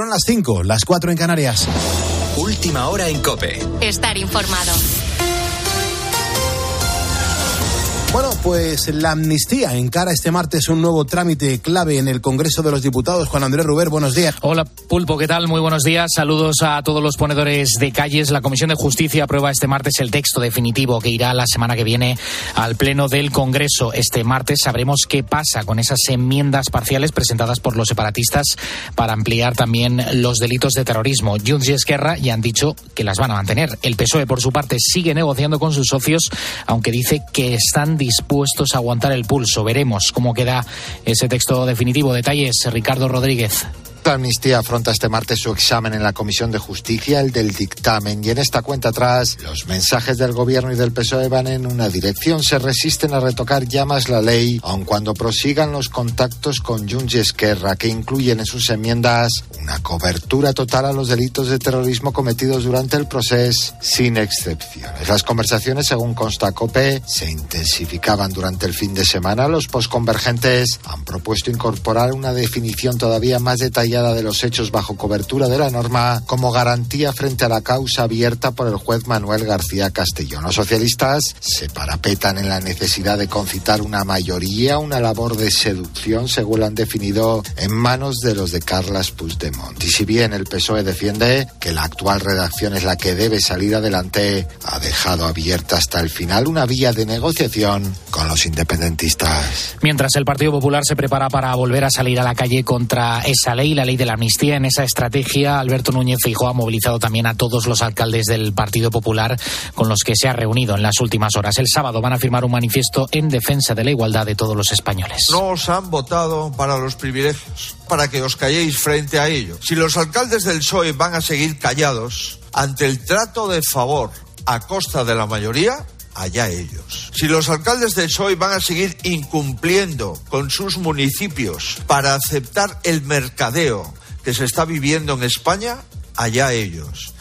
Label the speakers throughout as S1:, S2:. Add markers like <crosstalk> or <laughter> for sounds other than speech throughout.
S1: Son las 5, las 4 en Canarias.
S2: Última hora en Cope.
S3: Estar informado.
S1: Bueno, pues la amnistía encara este martes un nuevo trámite clave en el Congreso de los Diputados. Juan Andrés Ruber, buenos días.
S4: Hola, Pulpo, ¿qué tal? Muy buenos días. Saludos a todos los ponedores de calles. La Comisión de Justicia aprueba este martes el texto definitivo que irá la semana que viene al Pleno del Congreso. Este martes sabremos qué pasa con esas enmiendas parciales presentadas por los separatistas para ampliar también los delitos de terrorismo. Junts y Esquerra ya han dicho que las van a mantener. El PSOE, por su parte, sigue negociando con sus socios, aunque dice que están dispuestos a aguantar el pulso. Veremos cómo queda ese texto definitivo. Detalles, Ricardo Rodríguez.
S5: La amnistía afronta este martes su examen en la Comisión de Justicia, el del dictamen. Y en esta cuenta atrás, los mensajes del Gobierno y del PSOE van en una dirección. Se resisten a retocar ya más la ley, aun cuando prosigan los contactos con Junts y Esquerra, que incluyen en sus enmiendas una cobertura total a los delitos de terrorismo cometidos durante el proceso, sin excepciones. Las conversaciones, según consta COPE, se intensificaban durante el fin de semana. Los posconvergentes han propuesto incorporar una definición todavía más detallada de los hechos bajo cobertura de la norma como garantía frente a la causa abierta por el juez Manuel García Castellón. Los socialistas se parapetan en la necesidad de concitar una mayoría, una labor de seducción, según lo han definido, en manos de los de Carlas Puigdemont. Y si bien el PSOE defiende que la actual redacción es la que debe salir adelante, ha dejado abierta hasta el final una vía de negociación con los independentistas.
S4: Mientras el Partido Popular se prepara para volver a salir a la calle contra esa ley, la ley de la amnistía. En esa estrategia, Alberto Núñez Feijóo ha movilizado también a todos los alcaldes del Partido Popular con los que se ha reunido en las últimas horas. El sábado van a firmar un manifiesto en defensa de la igualdad de todos los españoles.
S6: No os han votado para los privilegios, para que os calléis frente a ello. Si los alcaldes del PSOE van a seguir callados ante el trato de favor a costa de la mayoría, allá ellos. Si los alcaldes del PSOE van a seguir incumpliendo con sus municipios para aceptar el mercadeo que se está viviendo en España, allá ellos.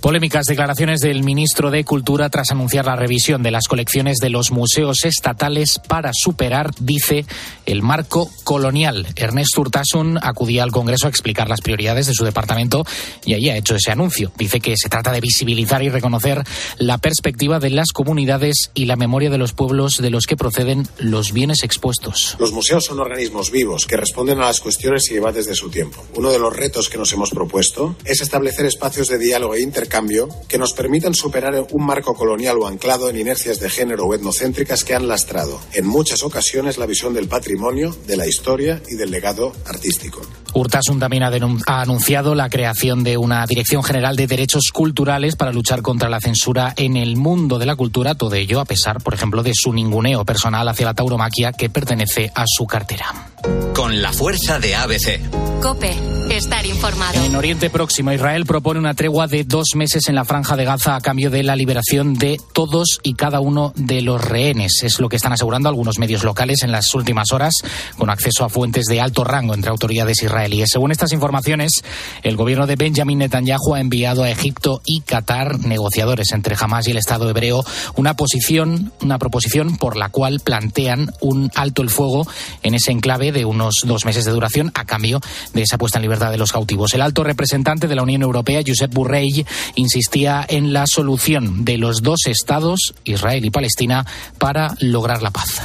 S4: Polémicas declaraciones del ministro de Cultura tras anunciar la revisión de las colecciones de los museos estatales para superar, dice, el marco colonial. Ernesto Urtasun acudía al Congreso a explicar las prioridades de su departamento y allí ha hecho ese anuncio. Dice que se trata de visibilizar y reconocer la perspectiva de las comunidades y la memoria de los pueblos de los que proceden los bienes expuestos.
S7: Los museos son organismos vivos que responden a las cuestiones y debates de su tiempo. Uno de los retos que nos hemos propuesto es establecer espacios de diálogo e intercambio cambio que nos permitan superar un marco colonial o anclado en inercias de género o etnocéntricas que han lastrado en muchas ocasiones la visión del patrimonio, de la historia y del legado artístico.
S4: Urtasun también ha, ha, anunciado la creación de una Dirección General de Derechos Culturales para luchar contra la censura en el mundo de la cultura, todo ello a pesar, por ejemplo, de su ninguneo personal hacia la tauromaquia que pertenece a su cartera.
S2: Con la fuerza de ABC.
S3: Cope, estar informado.
S4: En Oriente Próximo, Israel propone una tregua de dos meses en la franja de Gaza a cambio de la liberación de todos y cada uno de los rehenes. Es lo que están asegurando algunos medios locales en las últimas horas, con acceso a fuentes de alto rango entre autoridades israelíes. Según estas informaciones, el gobierno de Benjamin Netanyahu ha enviado a Egipto y Qatar, negociadores entre Hamas y el Estado hebreo, una posición, una proposición por la cual plantean un alto el fuego en ese enclave de unos dos meses de duración a cambio de esa puesta en libertad de los cautivos. El alto representante de la Unión Europea, Josep Burrell, insistía en la solución de los dos estados, Israel y Palestina, para lograr la paz.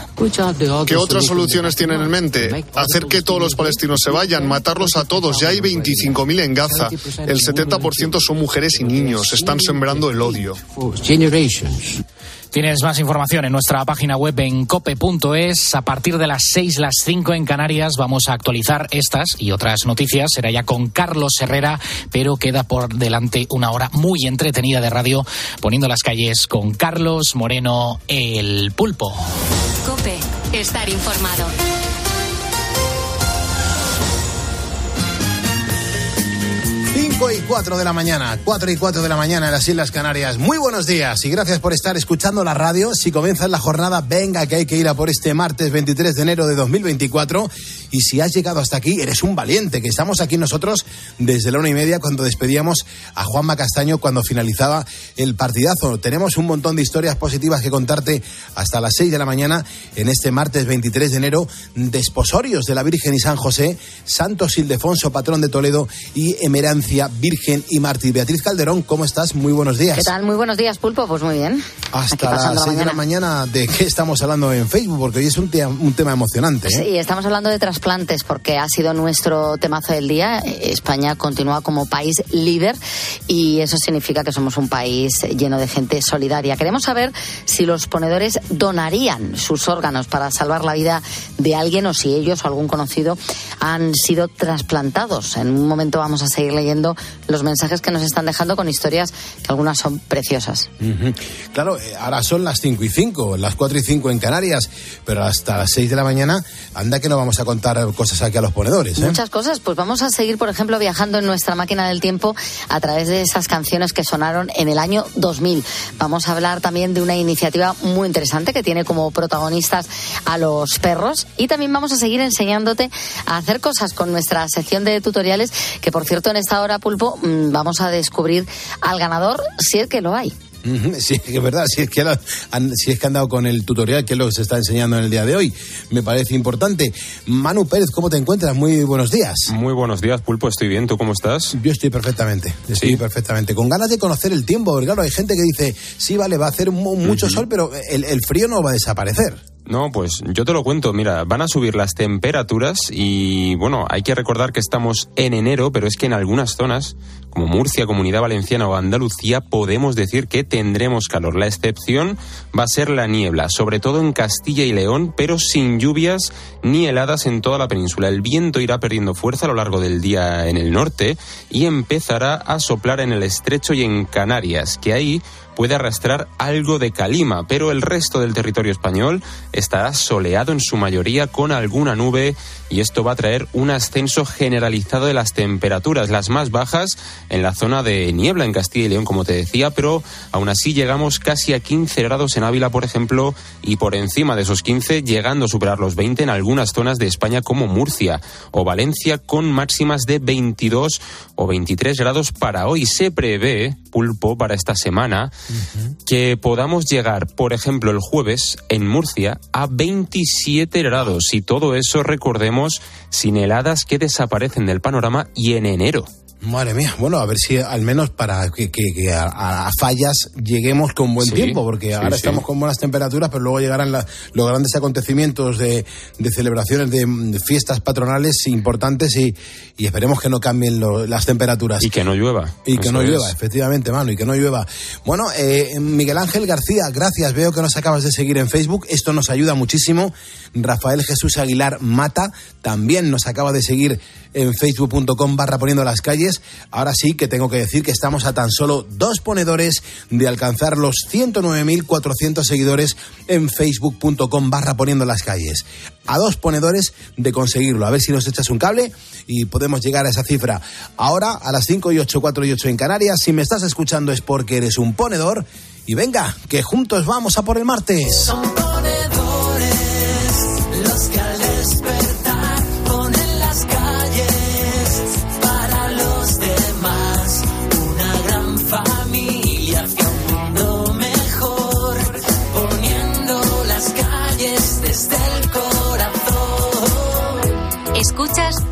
S8: ¿Qué otras soluciones tienen en mente? Hacer que todos los palestinos se vayan, matarlos a todos. Ya hay 25.000 en Gaza. El 70% son mujeres y niños. Están sembrando el odio.
S4: Tienes más información en nuestra página web en cope.es. A partir de las 6, las 5 en Canarias vamos a actualizar estas y otras noticias. Será ya con Carlos Herrera, pero queda por delante una hora muy entretenida de radio poniendo las calles con Carlos Moreno, el pulpo.
S3: Cope, estar informado.
S1: 5 y 4 de la mañana, 4 y 4 de la mañana en las Islas Canarias. Muy buenos días y gracias por estar escuchando la radio. Si comienzas la jornada, venga que hay que ir a por este martes 23 de enero de 2024 Y si has llegado hasta aquí, eres un valiente, que estamos aquí nosotros desde la una y media cuando despedíamos a Juanma Castaño cuando finalizaba el partidazo. Tenemos un montón de historias positivas que contarte hasta las 6 de la mañana en este martes 23 de enero, desposorios de la Virgen y San José, Santos Ildefonso, patrón de Toledo, y Emerancia, Virgen y Mártir. Beatriz Calderón, ¿cómo estás? Muy buenos días.
S9: ¿Qué tal? Muy buenos días, Pulpo. Pues muy bien.
S1: Hasta las 6 de la mañana, ¿de qué estamos hablando en Facebook? Porque hoy es un, un tema emocionante. ¿eh?
S9: Sí, estamos hablando de trasplantes porque ha sido nuestro temazo del día. España continúa como país líder y eso significa que somos un país lleno de gente solidaria. Queremos saber si los ponedores donarían sus órganos para salvar la vida de alguien o si ellos o algún conocido han sido trasplantados. En un momento vamos a seguir leyendo los mensajes que nos están dejando con historias que algunas son preciosas.
S1: Claro, eh, ahora son las 5 y 5, las 4 y 5 en Canarias, pero hasta las 6 de la mañana anda que no vamos a contar cosas aquí a los ponedores. ¿eh?
S9: Muchas cosas, pues vamos a seguir, por ejemplo, viajando en nuestra máquina del tiempo a través de esas canciones que sonaron en el año 2000. Vamos a hablar también de una iniciativa muy interesante que tiene como protagonistas a los perros y también vamos a seguir enseñándote a hacer cosas con nuestra sección de tutoriales que, por cierto, en esta hora, Pulpo, mm, vamos a descubrir al ganador si es que lo hay.
S1: Sí, es verdad, si es, que han, si es que han dado con el tutorial, que es lo que se está enseñando en el día de hoy. Me parece importante. Manu Pérez, ¿cómo te encuentras? Muy buenos días.
S10: Muy buenos días, Pulpo, estoy bien. ¿Tú cómo estás?
S1: Yo estoy perfectamente, estoy perfectamente. Con ganas de conocer el tiempo, porque claro, hay gente que dice, sí, vale, va a hacer mucho sol, pero el frío no va a desaparecer.
S10: No, pues yo te lo cuento. Mira, van a subir las temperaturas y bueno, hay que recordar que estamos en enero, pero es que en algunas zonas, como Murcia, Comunidad Valenciana o Andalucía, podemos decir que tendremos calor. La excepción va a ser la niebla, sobre todo en Castilla y León, pero sin lluvias ni heladas en toda la península. El viento irá perdiendo fuerza a lo largo del día en el norte y empezará a soplar en el estrecho y en Canarias, que ahí puede arrastrar algo de calima, pero el resto del territorio español estará soleado en su mayoría con alguna nube y esto va a traer un ascenso generalizado de las temperaturas, las más bajas en la zona de niebla en Castilla y León, como te decía, pero aún así llegamos casi a 15 grados en Ávila, por ejemplo, y por encima de esos 15 llegando a superar los 20 en algunas zonas de España como Murcia o Valencia con máximas de 22 o 23 grados para hoy. Se prevé, pulpo, para esta semana que podamos llegar, por ejemplo, el jueves en Murcia a 27 grados y todo eso, recordemos, sin heladas que desaparecen del panorama y en enero.
S1: Madre mía, bueno, a ver si al menos para que, a, fallas lleguemos con buen tiempo, porque ahora estamos con buenas temperaturas, pero luego llegarán los grandes acontecimientos de, celebraciones de, fiestas patronales importantes y, esperemos que no cambien las temperaturas.
S10: Y que no llueva.
S1: Y que no llueva, efectivamente, mano, y que no llueva. Bueno, eh, Miguel Ángel García, gracias, veo que nos acabas de seguir en Facebook, esto nos ayuda muchísimo. Rafael Jesús Aguilar Mata también nos acaba de seguir en facebook.com barra poniendo las calles. Ahora sí que tengo que decir que estamos a tan solo dos ponedores de alcanzar los 109.400 seguidores en facebook.com barra poniendo las calles. A dos ponedores de conseguirlo. A ver si nos echas un cable y podemos llegar a esa cifra. Ahora a las 5 y 8, 4 y 8 en Canarias. Si me estás escuchando es porque eres un ponedor. Y venga, que juntos vamos a por el martes.
S3: Escuchas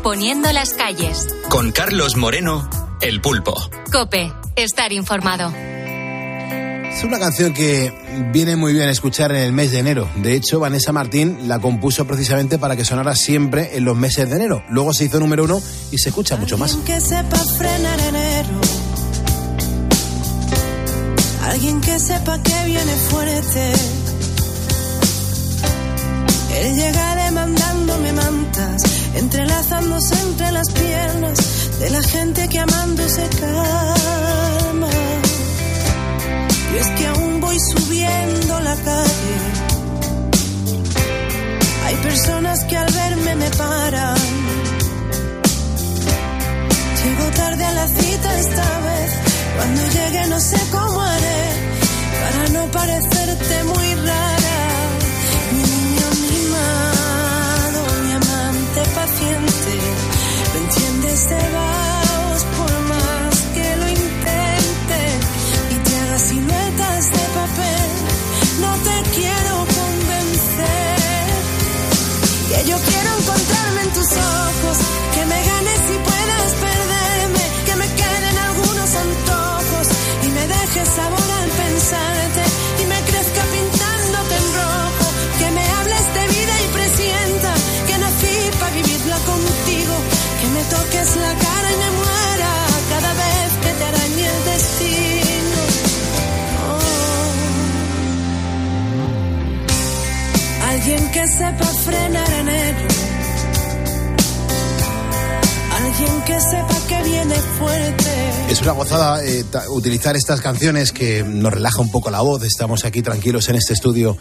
S3: Poniendo las calles.
S2: Con Carlos Moreno, El Pulpo.
S3: Cope, estar informado.
S1: Es una canción que viene muy bien escuchar en el mes de enero. De hecho, Vanessa Martín la compuso precisamente para que sonara siempre en los meses de enero. Luego se hizo número uno y se escucha mucho más.
S11: Alguien que sepa frenar enero. Alguien que sepa que viene fuerte. Él llega demandándome mantas entrelazándose entre las piernas de la gente que amando se calma. Y es que aún voy subiendo la calle. Hay personas que al verme me paran. Llego tarde a la cita esta vez. Cuando llegue no sé cómo haré para no parecerte muy se va. Sepa frenar en ello. Alguien que sepa que viene fuerte.
S1: Es una gozada eh, utilizar estas canciones que nos relaja un poco la voz. Estamos aquí tranquilos en este estudio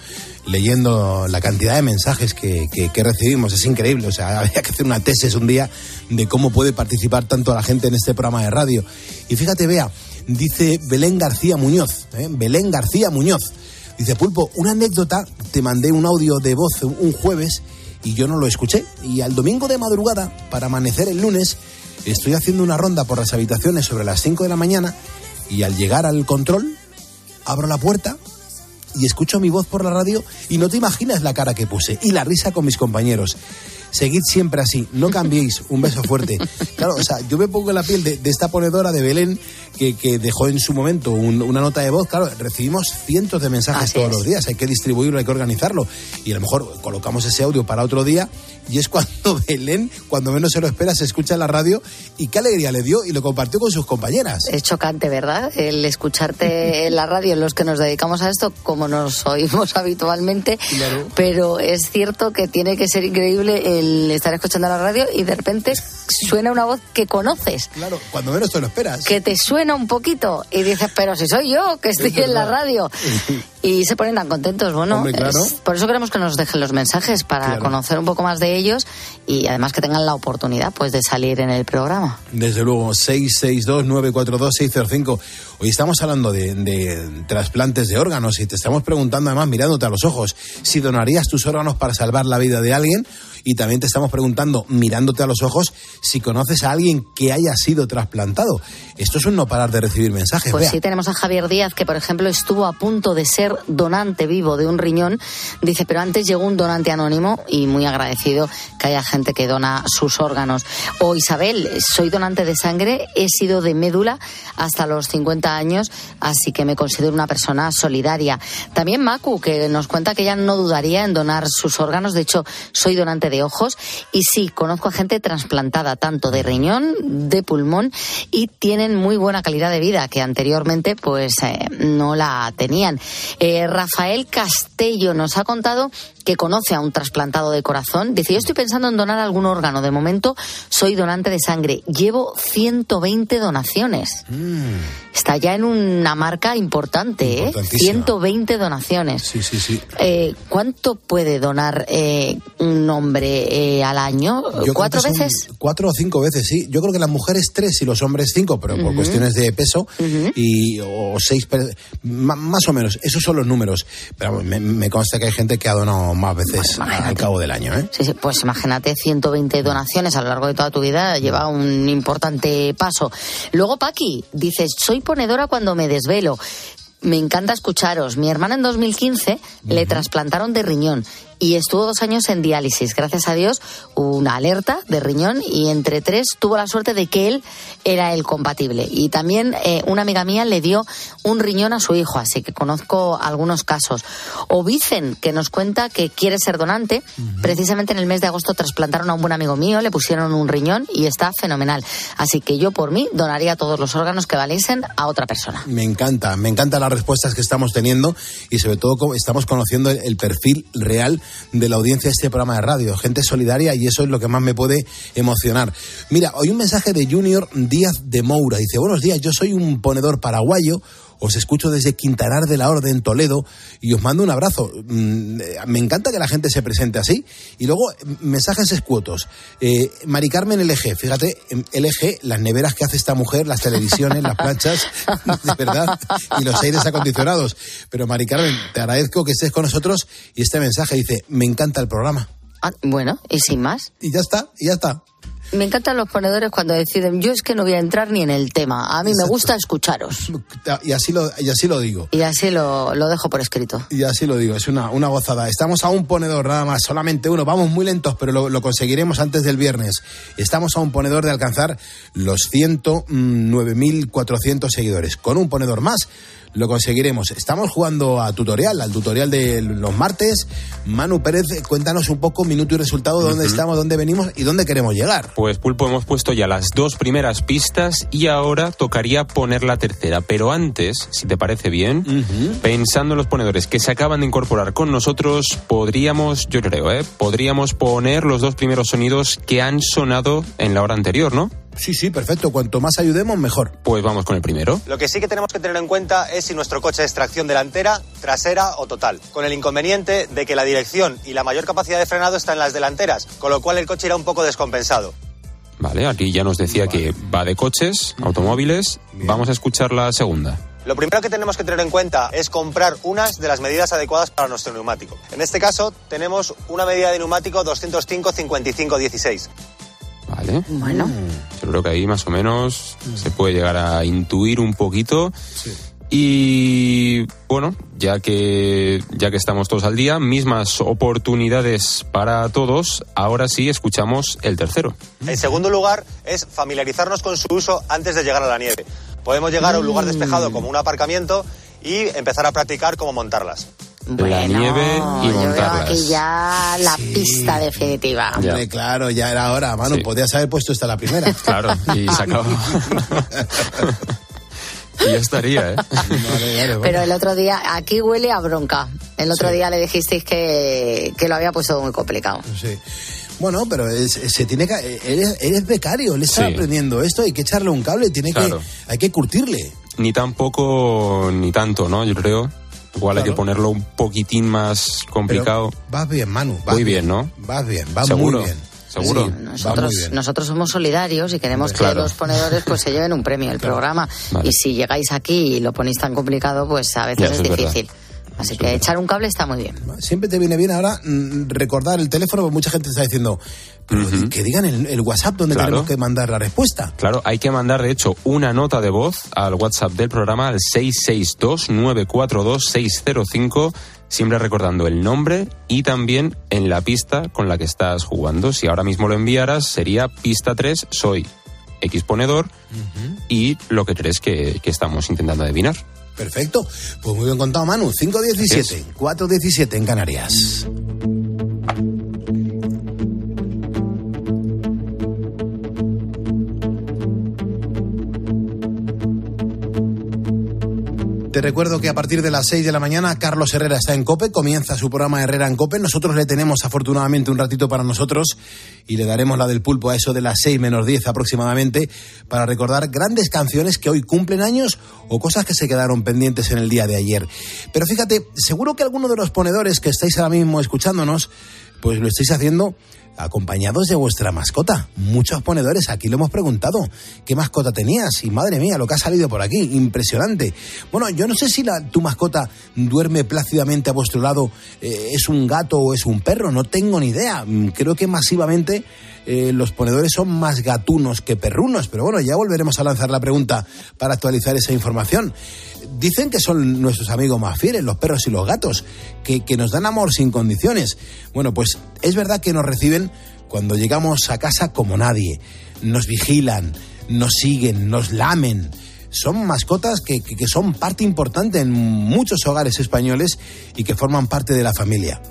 S1: leyendo la cantidad de mensajes que, que- que recibimos. Es increíble. O sea, <laughs> había que hacer una tesis un día de cómo puede participar tanto la gente en este programa de radio. Y fíjate, vea, dice Belén García Muñoz. ¿eh? Belén García Muñoz. Dice, Pulpo, una anécdota. Te mandé un audio de voz un jueves y yo no lo escuché. Y al domingo de madrugada, para amanecer el lunes, estoy haciendo una ronda por las habitaciones sobre las 5 de la mañana y al llegar al control, abro la puerta y escucho mi voz por la radio y no te imaginas la cara que puse y la risa con mis compañeros. Seguid siempre así, no cambiéis. Un beso fuerte. <laughs> Claro, o sea, yo me pongo en la piel de, de esta ponedora de Belén que, que dejó en su momento un- una nota de voz. Claro, recibimos cientos de mensajes
S9: Así
S1: todos
S9: es.
S1: los días. Hay que distribuirlo, hay que organizarlo. Y a lo mejor colocamos ese audio para otro día y es cuando <laughs> Belén, cuando menos se lo espera, se escucha en la radio y qué alegría le dio y lo compartió con sus compañeras.
S9: Es chocante, ¿verdad? El escucharte <laughs> en la radio, los que nos dedicamos a esto, como nos oímos <laughs> habitualmente.
S1: Claro.
S9: Pero es cierto que tiene que ser increíble el estar escuchando la radio y de repente suena una voz que conoces.
S1: Claro, cuando menos te lo esperas.
S9: Que te suena un poquito y dices, pero si soy yo que estoy
S1: Es
S9: en la radio. <laughs> Y se ponen tan contentos. Bueno,
S1: Hombre, claro.
S9: es- por eso queremos que nos dejen los mensajes para
S1: Claro.
S9: conocer un poco más de ellos y además que tengan la oportunidad pues de salir en el programa.
S1: Desde luego, 662-942-605. Hoy estamos hablando de, de trasplantes de órganos y te estamos preguntando, además, mirándote a los ojos, si donarías tus órganos para salvar la vida de alguien. Y también te estamos preguntando, mirándote a los ojos, si conoces a alguien que haya sido trasplantado. Esto es un no parar de recibir mensajes.
S9: Pues sí, tenemos a Javier Díaz, que por ejemplo estuvo a punto de ser donante vivo de un riñón. Dice, pero antes llegó un donante anónimo y muy agradecido que haya gente que dona sus órganos. O Isabel, soy donante de sangre, he sido de médula hasta los 50 años, así que me considero una persona solidaria. También Macu, que nos cuenta que ella no dudaría en donar sus órganos. De hecho, soy donante de ojos y sí, conozco a gente trasplantada tanto de riñón, de pulmón y tienen muy buena calidad de vida que anteriormente pues eh, no la tenían. Eh, Rafael Castello nos ha contado que conoce a un trasplantado de corazón. Dice, yo estoy pensando en donar algún órgano. De momento soy donante de sangre. Llevo 120 donaciones. Está ya en una marca importante, ¿eh?
S1: Importantísima.
S9: 120 donaciones.
S1: Sí, sí, sí.
S9: Eh, ¿Cuánto puede donar eh, un hombre eh, al año?
S1: Yo
S9: ¿Cuatro veces?
S1: Cuatro o cinco veces, sí. Yo creo que las mujeres tres y los hombres cinco, pero por cuestiones de peso y o seis, más o menos. Esos son los números. Pero me consta que hay gente que ha donado más veces al cabo del año, ¿eh?
S9: Sí, sí, pues imagínate 120 donaciones a lo largo de toda tu vida, lleva un importante paso. Luego Paqui dice, soy ponedora cuando me desvelo. Me encanta escucharos. Mi hermana en 2015 le trasplantaron de riñón y estuvo dos años en diálisis. Gracias a Dios, una alerta de riñón y entre tres tuvo la suerte de que él era el compatible. Y también eh, una amiga mía le dio un riñón a su hijo, así que conozco algunos casos. O Vicen, que nos cuenta que quiere ser donante. Precisamente en el mes de agosto trasplantaron a un buen amigo mío, le pusieron un riñón y está fenomenal. Así que yo por mí donaría todos los órganos que valiesen a otra persona.
S1: Me encanta, me encantan las respuestas que estamos teniendo y sobre todo estamos conociendo el perfil real de la audiencia de este programa de radio. Gente solidaria y eso es lo que más me puede emocionar. Mira, hoy un mensaje de Junior Díaz de Moura. Dice, buenos días, yo soy un ponedor paraguayo. Os escucho desde Quintanar de la Orden, Toledo, y os mando un abrazo. Mm, eh, Me encanta que la gente se presente así. Y luego, mm, mensajes escuotos. Eh, Mari Carmen LG, fíjate, em, LG, las neveras que hace esta mujer, las televisiones, las planchas, <laughs> de verdad, y los aires acondicionados. Pero Mari Carmen, te agradezco que estés con nosotros y este mensaje dice, me encanta el programa.
S9: Ah, bueno, y sin más.
S1: Y ya está, y ya está.
S9: Me encantan los ponedores cuando deciden, yo es que no voy a entrar ni en el tema, a mí me gusta escucharos.
S1: Y así lo, y así lo digo.
S9: Y así lo, lo dejo por escrito.
S1: Y así lo digo, es una, una gozada. Estamos a un ponedor nada más, solamente uno. Vamos muy lentos, pero lo, lo conseguiremos antes del viernes. Estamos a un ponedor de alcanzar los 109.400 seguidores. Con un ponedor más lo conseguiremos. Estamos jugando a tutorial, al tutorial de los martes. Manu Pérez, cuéntanos un poco, minuto y resultado, dónde estamos, dónde venimos y dónde queremos llegar.
S10: Pues Pulpo, hemos puesto ya las dos primeras pistas y ahora tocaría poner la tercera. Pero antes, si te parece bien, pensando en los ponedores que se acaban de incorporar con nosotros, podríamos, yo creo, ¿eh? podríamos poner los dos primeros sonidos que han sonado en la hora anterior, ¿no?
S1: Sí, sí, perfecto. Cuanto más ayudemos, mejor.
S10: Pues vamos con el primero.
S12: Lo que sí que tenemos que tener en cuenta es si nuestro coche es tracción delantera, trasera o total, con el inconveniente de que la dirección y la mayor capacidad de frenado está en las delanteras, con lo cual el coche irá un poco descompensado.
S10: Vale, aquí ya nos decía que va de coches, automóviles. Vamos a escuchar la segunda.
S12: Lo primero que tenemos que tener en cuenta es comprar unas de las medidas adecuadas para nuestro neumático. En este caso, tenemos una medida de neumático 205-55-16.
S10: Vale.
S9: Bueno.
S10: Yo creo que ahí más o menos se puede llegar a intuir un poquito. Y bueno, ya que ya que estamos todos al día, mismas oportunidades para todos. Ahora sí escuchamos el tercero.
S12: En segundo lugar, es familiarizarnos con su uso antes de llegar a la nieve. Podemos llegar a un lugar despejado como un aparcamiento y empezar a practicar cómo montarlas.
S10: la nieve y
S9: Yo veo
S10: montarlas.
S9: aquí ya la pista definitiva.
S1: Hombre, claro, ya era hora, Manu.
S10: Sí.
S1: Podías haber puesto esta la primera.
S10: Claro, y se <laughs> acabó. <laughs> y ya estaría, ¿eh? <laughs>
S1: Vale, vale, vale.
S9: Pero el otro día, aquí huele a bronca. El otro
S1: Sí.
S9: día le dijisteis que, que lo había puesto muy complicado.
S1: Sí. Bueno, pero es- se tiene que. Eres, eres becario, él está
S10: Sí.
S1: aprendiendo esto, hay que echarle un cable, tiene
S10: Claro.
S1: que, hay que curtirle.
S10: Ni tampoco ni tanto, ¿no? Yo creo. Igual hay que ponerlo un poquitín más complicado.
S1: Pero vas bien, Manu. Vas
S10: Muy bien, ¿no?
S1: Vas bien, vas
S10: ¿Seguro?
S1: muy bien.
S10: ¿Seguro?
S1: Sí,
S9: Nosotros, nosotros somos solidarios y queremos que
S10: Claro.
S9: los ponedores pues se lleven un premio el <laughs> programa.
S10: Vale.
S9: Y si llegáis aquí y lo ponéis tan complicado, pues a veces
S10: Ya,
S9: es
S10: es
S9: difícil. Así que echar un cable está muy bien.
S1: Siempre te viene bien ahora mm, recordar el teléfono, porque mucha gente está diciendo, pero
S10: Ujú.
S1: que digan el, el WhatsApp donde
S10: Claro.
S1: tenemos que mandar la respuesta.
S10: Claro, hay que mandar, de hecho, una nota de voz al WhatsApp del programa al 662-942-605, siempre recordando el nombre y también en la pista con la que estás jugando. Si ahora mismo lo enviaras, sería pista 3, soy X ponedor y lo que crees que, que estamos intentando adivinar.
S1: Perfecto. Pues muy bien contado, Manu. 517, 417 en Canarias. Te recuerdo que a partir de las 6 de la mañana Carlos Herrera está en COPE, comienza su programa Herrera en COPE. Nosotros le tenemos afortunadamente un ratito para nosotros y le daremos la del pulpo a eso de las 6 menos 10 aproximadamente para recordar grandes canciones que hoy cumplen años o cosas que se quedaron pendientes en el día de ayer. Pero fíjate, seguro que alguno de los ponedores que estáis ahora mismo escuchándonos, pues lo estáis haciendo acompañados de vuestra mascota. Muchos ponedores, aquí lo hemos preguntado. ¿Qué mascota tenías? Y madre mía, lo que ha salido por aquí, impresionante. Bueno, yo no sé si la, tu mascota duerme plácidamente a vuestro lado, eh, es un gato o es un perro, no tengo ni idea. Mm, Creo que masivamente eh, los ponedores son más gatunos que perrunos, pero bueno, ya volveremos a lanzar la pregunta para actualizar esa información. Dicen que son nuestros amigos más fieles, los perros y los gatos, que, que nos dan amor sin condiciones. Bueno, pues es verdad que nos reciben cuando llegamos a casa como nadie. Nos vigilan, nos siguen, nos lamen. Son mascotas que, que- son parte importante en muchos hogares españoles y que forman parte de la familia.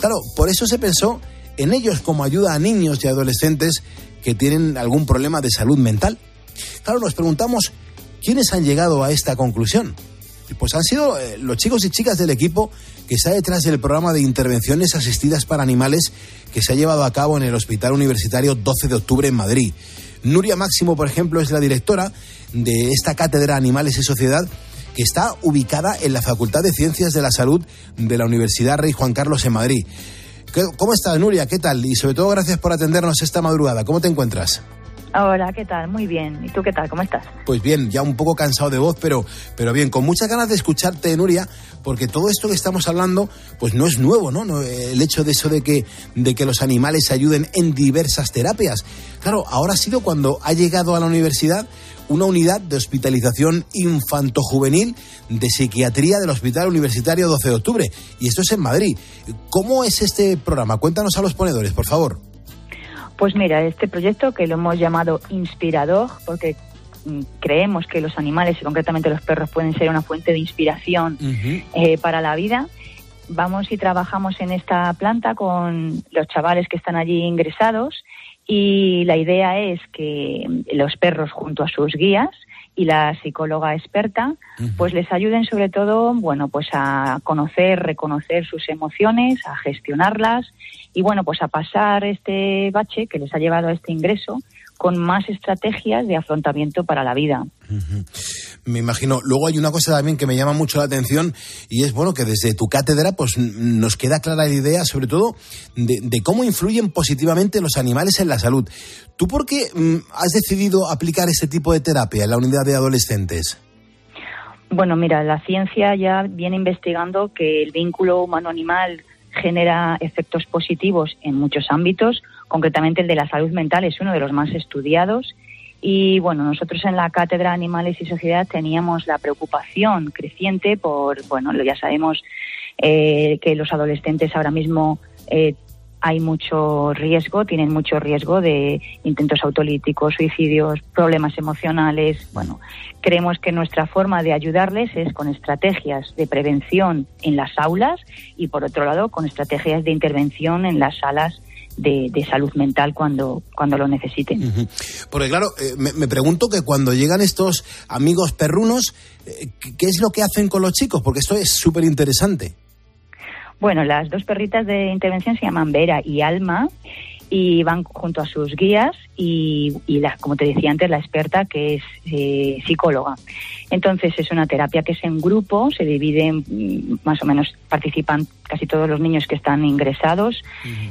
S1: Claro, por eso se pensó en ellos como ayuda a niños y adolescentes que tienen algún problema de salud mental. Claro, nos preguntamos quiénes han llegado a esta conclusión. Pues han sido eh, los chicos y chicas del equipo que está detrás del programa de intervenciones asistidas para animales que se ha llevado a cabo en el Hospital Universitario 12 de Octubre en Madrid. Nuria Máximo, por ejemplo, es la directora de esta cátedra Animales y Sociedad que está ubicada en la Facultad de Ciencias de la Salud de la Universidad Rey Juan Carlos en Madrid. ¿Qué- ¿Cómo estás, Nuria? ¿Qué tal? Y sobre todo, gracias por atendernos esta madrugada. ¿Cómo te encuentras?
S13: Hola, ¿qué tal? Muy bien. ¿Y tú qué tal? ¿Cómo estás?
S1: Pues bien, ya un poco cansado de voz, pero, pero bien, con muchas ganas de escucharte, Nuria, porque todo esto que estamos hablando, pues no es nuevo, ¿no? No, El hecho de eso de que, de que los animales ayuden en diversas terapias. Claro, ahora ha sido cuando ha llegado a la universidad una unidad de hospitalización infantojuvenil de psiquiatría del Hospital Universitario 12 de Octubre. Y esto es en Madrid. ¿Cómo es este programa? Cuéntanos a los ponedores, por favor.
S13: Pues mira, este proyecto que lo hemos llamado Inspirador, porque mm, creemos que los animales y concretamente los perros pueden ser una fuente de inspiración eh, para la vida. Vamos y trabajamos en esta planta con los chavales que están allí ingresados y la idea es que los perros junto a sus guías y la psicóloga experta pues les ayuden sobre todo bueno pues a conocer reconocer sus emociones a gestionarlas y bueno pues a pasar este bache que les ha llevado a este ingreso con más estrategias de afrontamiento para la vida.
S1: Me imagino. Luego hay una cosa también que me llama mucho la atención y es bueno que desde tu cátedra pues nos queda clara la idea sobre todo de, cómo influyen positivamente los animales en la salud. ¿Tú por qué mm, has decidido aplicar ese tipo de terapia en la unidad de adolescentes?
S13: Bueno, mira, la ciencia ya viene investigando que el vínculo humano-animal genera efectos positivos en muchos ámbitos, concretamente el de la salud mental es uno de los más estudiados. Y bueno, nosotros en la cátedra Animales y Sociedad teníamos la preocupación creciente por, bueno, ya sabemos eh, que los adolescentes ahora mismo eh, hay mucho riesgo, tienen mucho riesgo de intentos autolíticos, suicidios, problemas emocionales. Bueno, creemos que nuestra forma de ayudarles es con estrategias de prevención en las aulas y, por otro lado, con estrategias de intervención en las salas de, salud mental cuando, cuando lo necesiten.
S1: Porque claro, eh, me, pregunto que cuando llegan estos amigos perrunos, eh, ¿qué es lo que hacen con los chicos? Porque esto es súper interesante.
S13: Bueno, las dos perritas de intervención se llaman Vera y Alma y van junto a sus guías y, la, como te decía antes, la experta que es eh, psicóloga. Entonces es una terapia que es en grupo, se dividen, mm, más o menos participan casi todos los niños que están ingresados,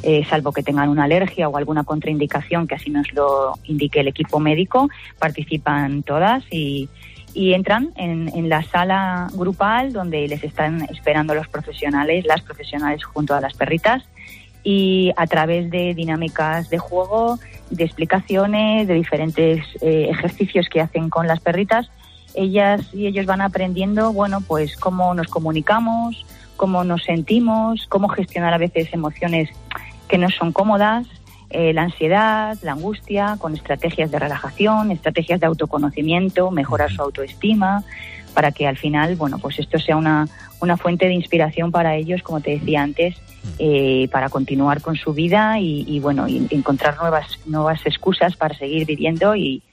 S13: eh, salvo que tengan una alergia o alguna contraindicación que así nos lo indique el equipo médico, participan todas y, y entran en, en, la sala grupal donde les están esperando los profesionales, las profesionales junto a las perritas y a través de dinámicas de juego, de explicaciones, de diferentes eh, ejercicios que hacen con las perritas, ellas y ellos van aprendiendo, bueno, pues cómo nos comunicamos, cómo nos sentimos, cómo gestionar a veces emociones que no son cómodas eh, la ansiedad, la angustia, con estrategias de relajación, estrategias de autoconocimiento, mejorar su autoestima, para que al final, bueno, pues esto sea una, una fuente de inspiración para ellos, como te decía antes, eh, para continuar con su vida y, bueno, y encontrar nuevas, nuevas excusas para seguir viviendo y,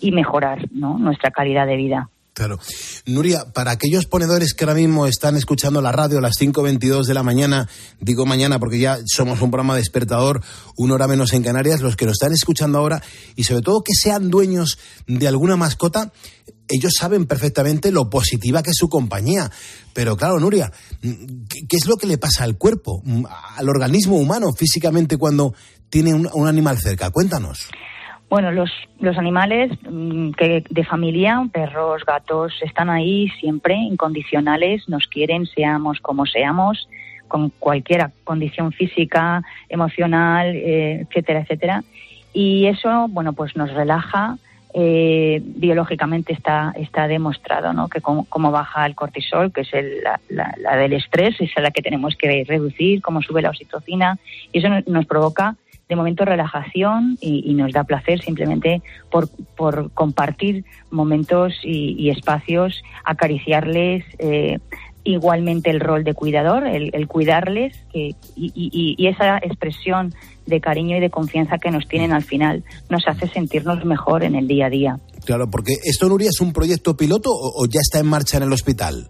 S13: y mejorar ¿no? nuestra calidad de vida.
S1: Claro. Nuria, para aquellos ponedores que ahora mismo están escuchando la radio a las 5.22 de la mañana, digo mañana porque ya somos un programa despertador, una hora menos en Canarias, los que lo están escuchando ahora, y sobre todo que sean dueños de alguna mascota, ellos saben perfectamente lo positiva que es su compañía. Pero claro, Nuria, ¿qué es lo que le pasa al cuerpo, al organismo humano físicamente cuando tiene un animal cerca? Cuéntanos.
S13: Bueno, los, los animales mm, que de familia, perros, gatos, están ahí siempre, incondicionales, nos quieren, seamos como seamos, con cualquier condición física, emocional, eh, etcétera, etcétera. Y eso, bueno, pues nos relaja. Eh, biológicamente está, está demostrado, ¿no? Que como, baja el cortisol, que es la, la, del estrés, es la que tenemos que reducir, cómo sube la oxitocina, y eso nos provoca de momento relajación y, nos da placer simplemente por, por compartir momentos y, espacios, acariciarles. Eh, igualmente el rol de cuidador, el, cuidarles y, y, esa expresión de cariño y de confianza que nos tienen al final nos hace sentirnos mejor en el día a día.
S1: Claro, porque esto, Nuria, es un proyecto piloto o ya está en marcha en el hospital.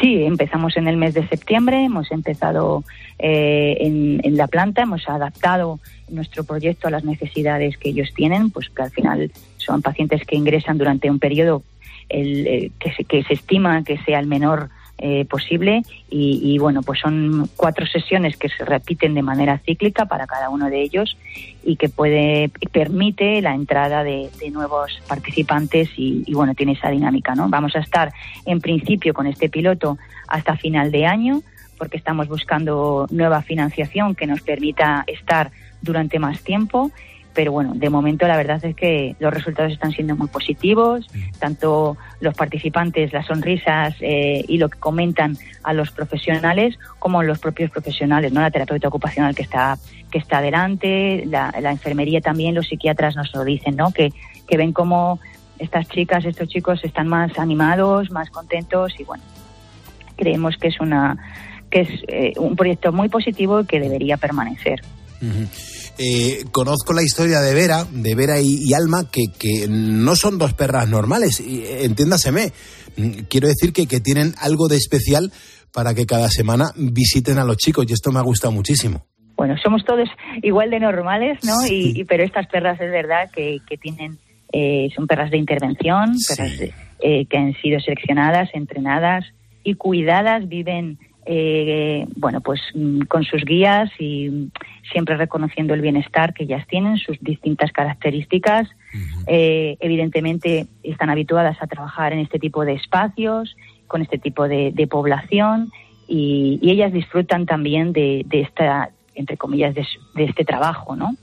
S13: Sí, empezamos en el mes de septiembre, hemos empezado eh, en, la planta, hemos adaptado nuestro proyecto a las necesidades que ellos tienen, pues que al final son pacientes que ingresan durante un periodo el, que, se, que se estima que sea el menor eh, posible y, y, bueno, pues son cuatro sesiones que se repiten de manera cíclica para cada uno de ellos y que puede permite la entrada de, nuevos participantes y, y, bueno, tiene esa dinámica, ¿no? Vamos a estar en principio con este piloto hasta final de año porque estamos buscando nueva financiación que nos permita estar durante más tiempo pero bueno, de momento la verdad es que los resultados están siendo muy positivos, tanto los participantes, las sonrisas eh, y lo que comentan a los profesionales, como los propios profesionales, ¿no? La terapeuta ocupacional que está, que está delante, la, la enfermería también, los psiquiatras nos lo dicen, ¿no? Que, que ven cómo estas chicas, estos chicos están más animados, más contentos y bueno, creemos que es una que es eh, un proyecto muy positivo y que debería permanecer.
S1: Uh -huh. Eh, conozco la historia de Vera, de Vera y, y Alma, que, que, no son dos perras normales, y, entiéndaseme. Quiero decir que, que, tienen algo de especial para que cada semana visiten a los chicos, y esto me ha gustado muchísimo.
S13: Bueno, somos todos igual de normales, ¿no? Sí. Y, y, pero estas perras es verdad que, que tienen, eh, son perras de intervención, sí. perras de, eh, que han sido seleccionadas, entrenadas y cuidadas, viven eh, bueno, pues mm, con sus guías y siempre reconociendo el bienestar que ellas tienen, sus distintas características. Uh -huh. eh, evidentemente están habituadas a trabajar en este tipo de espacios, con este tipo de, de población y, y, ellas disfrutan también de, de esta, entre comillas, de, de, este trabajo, ¿no?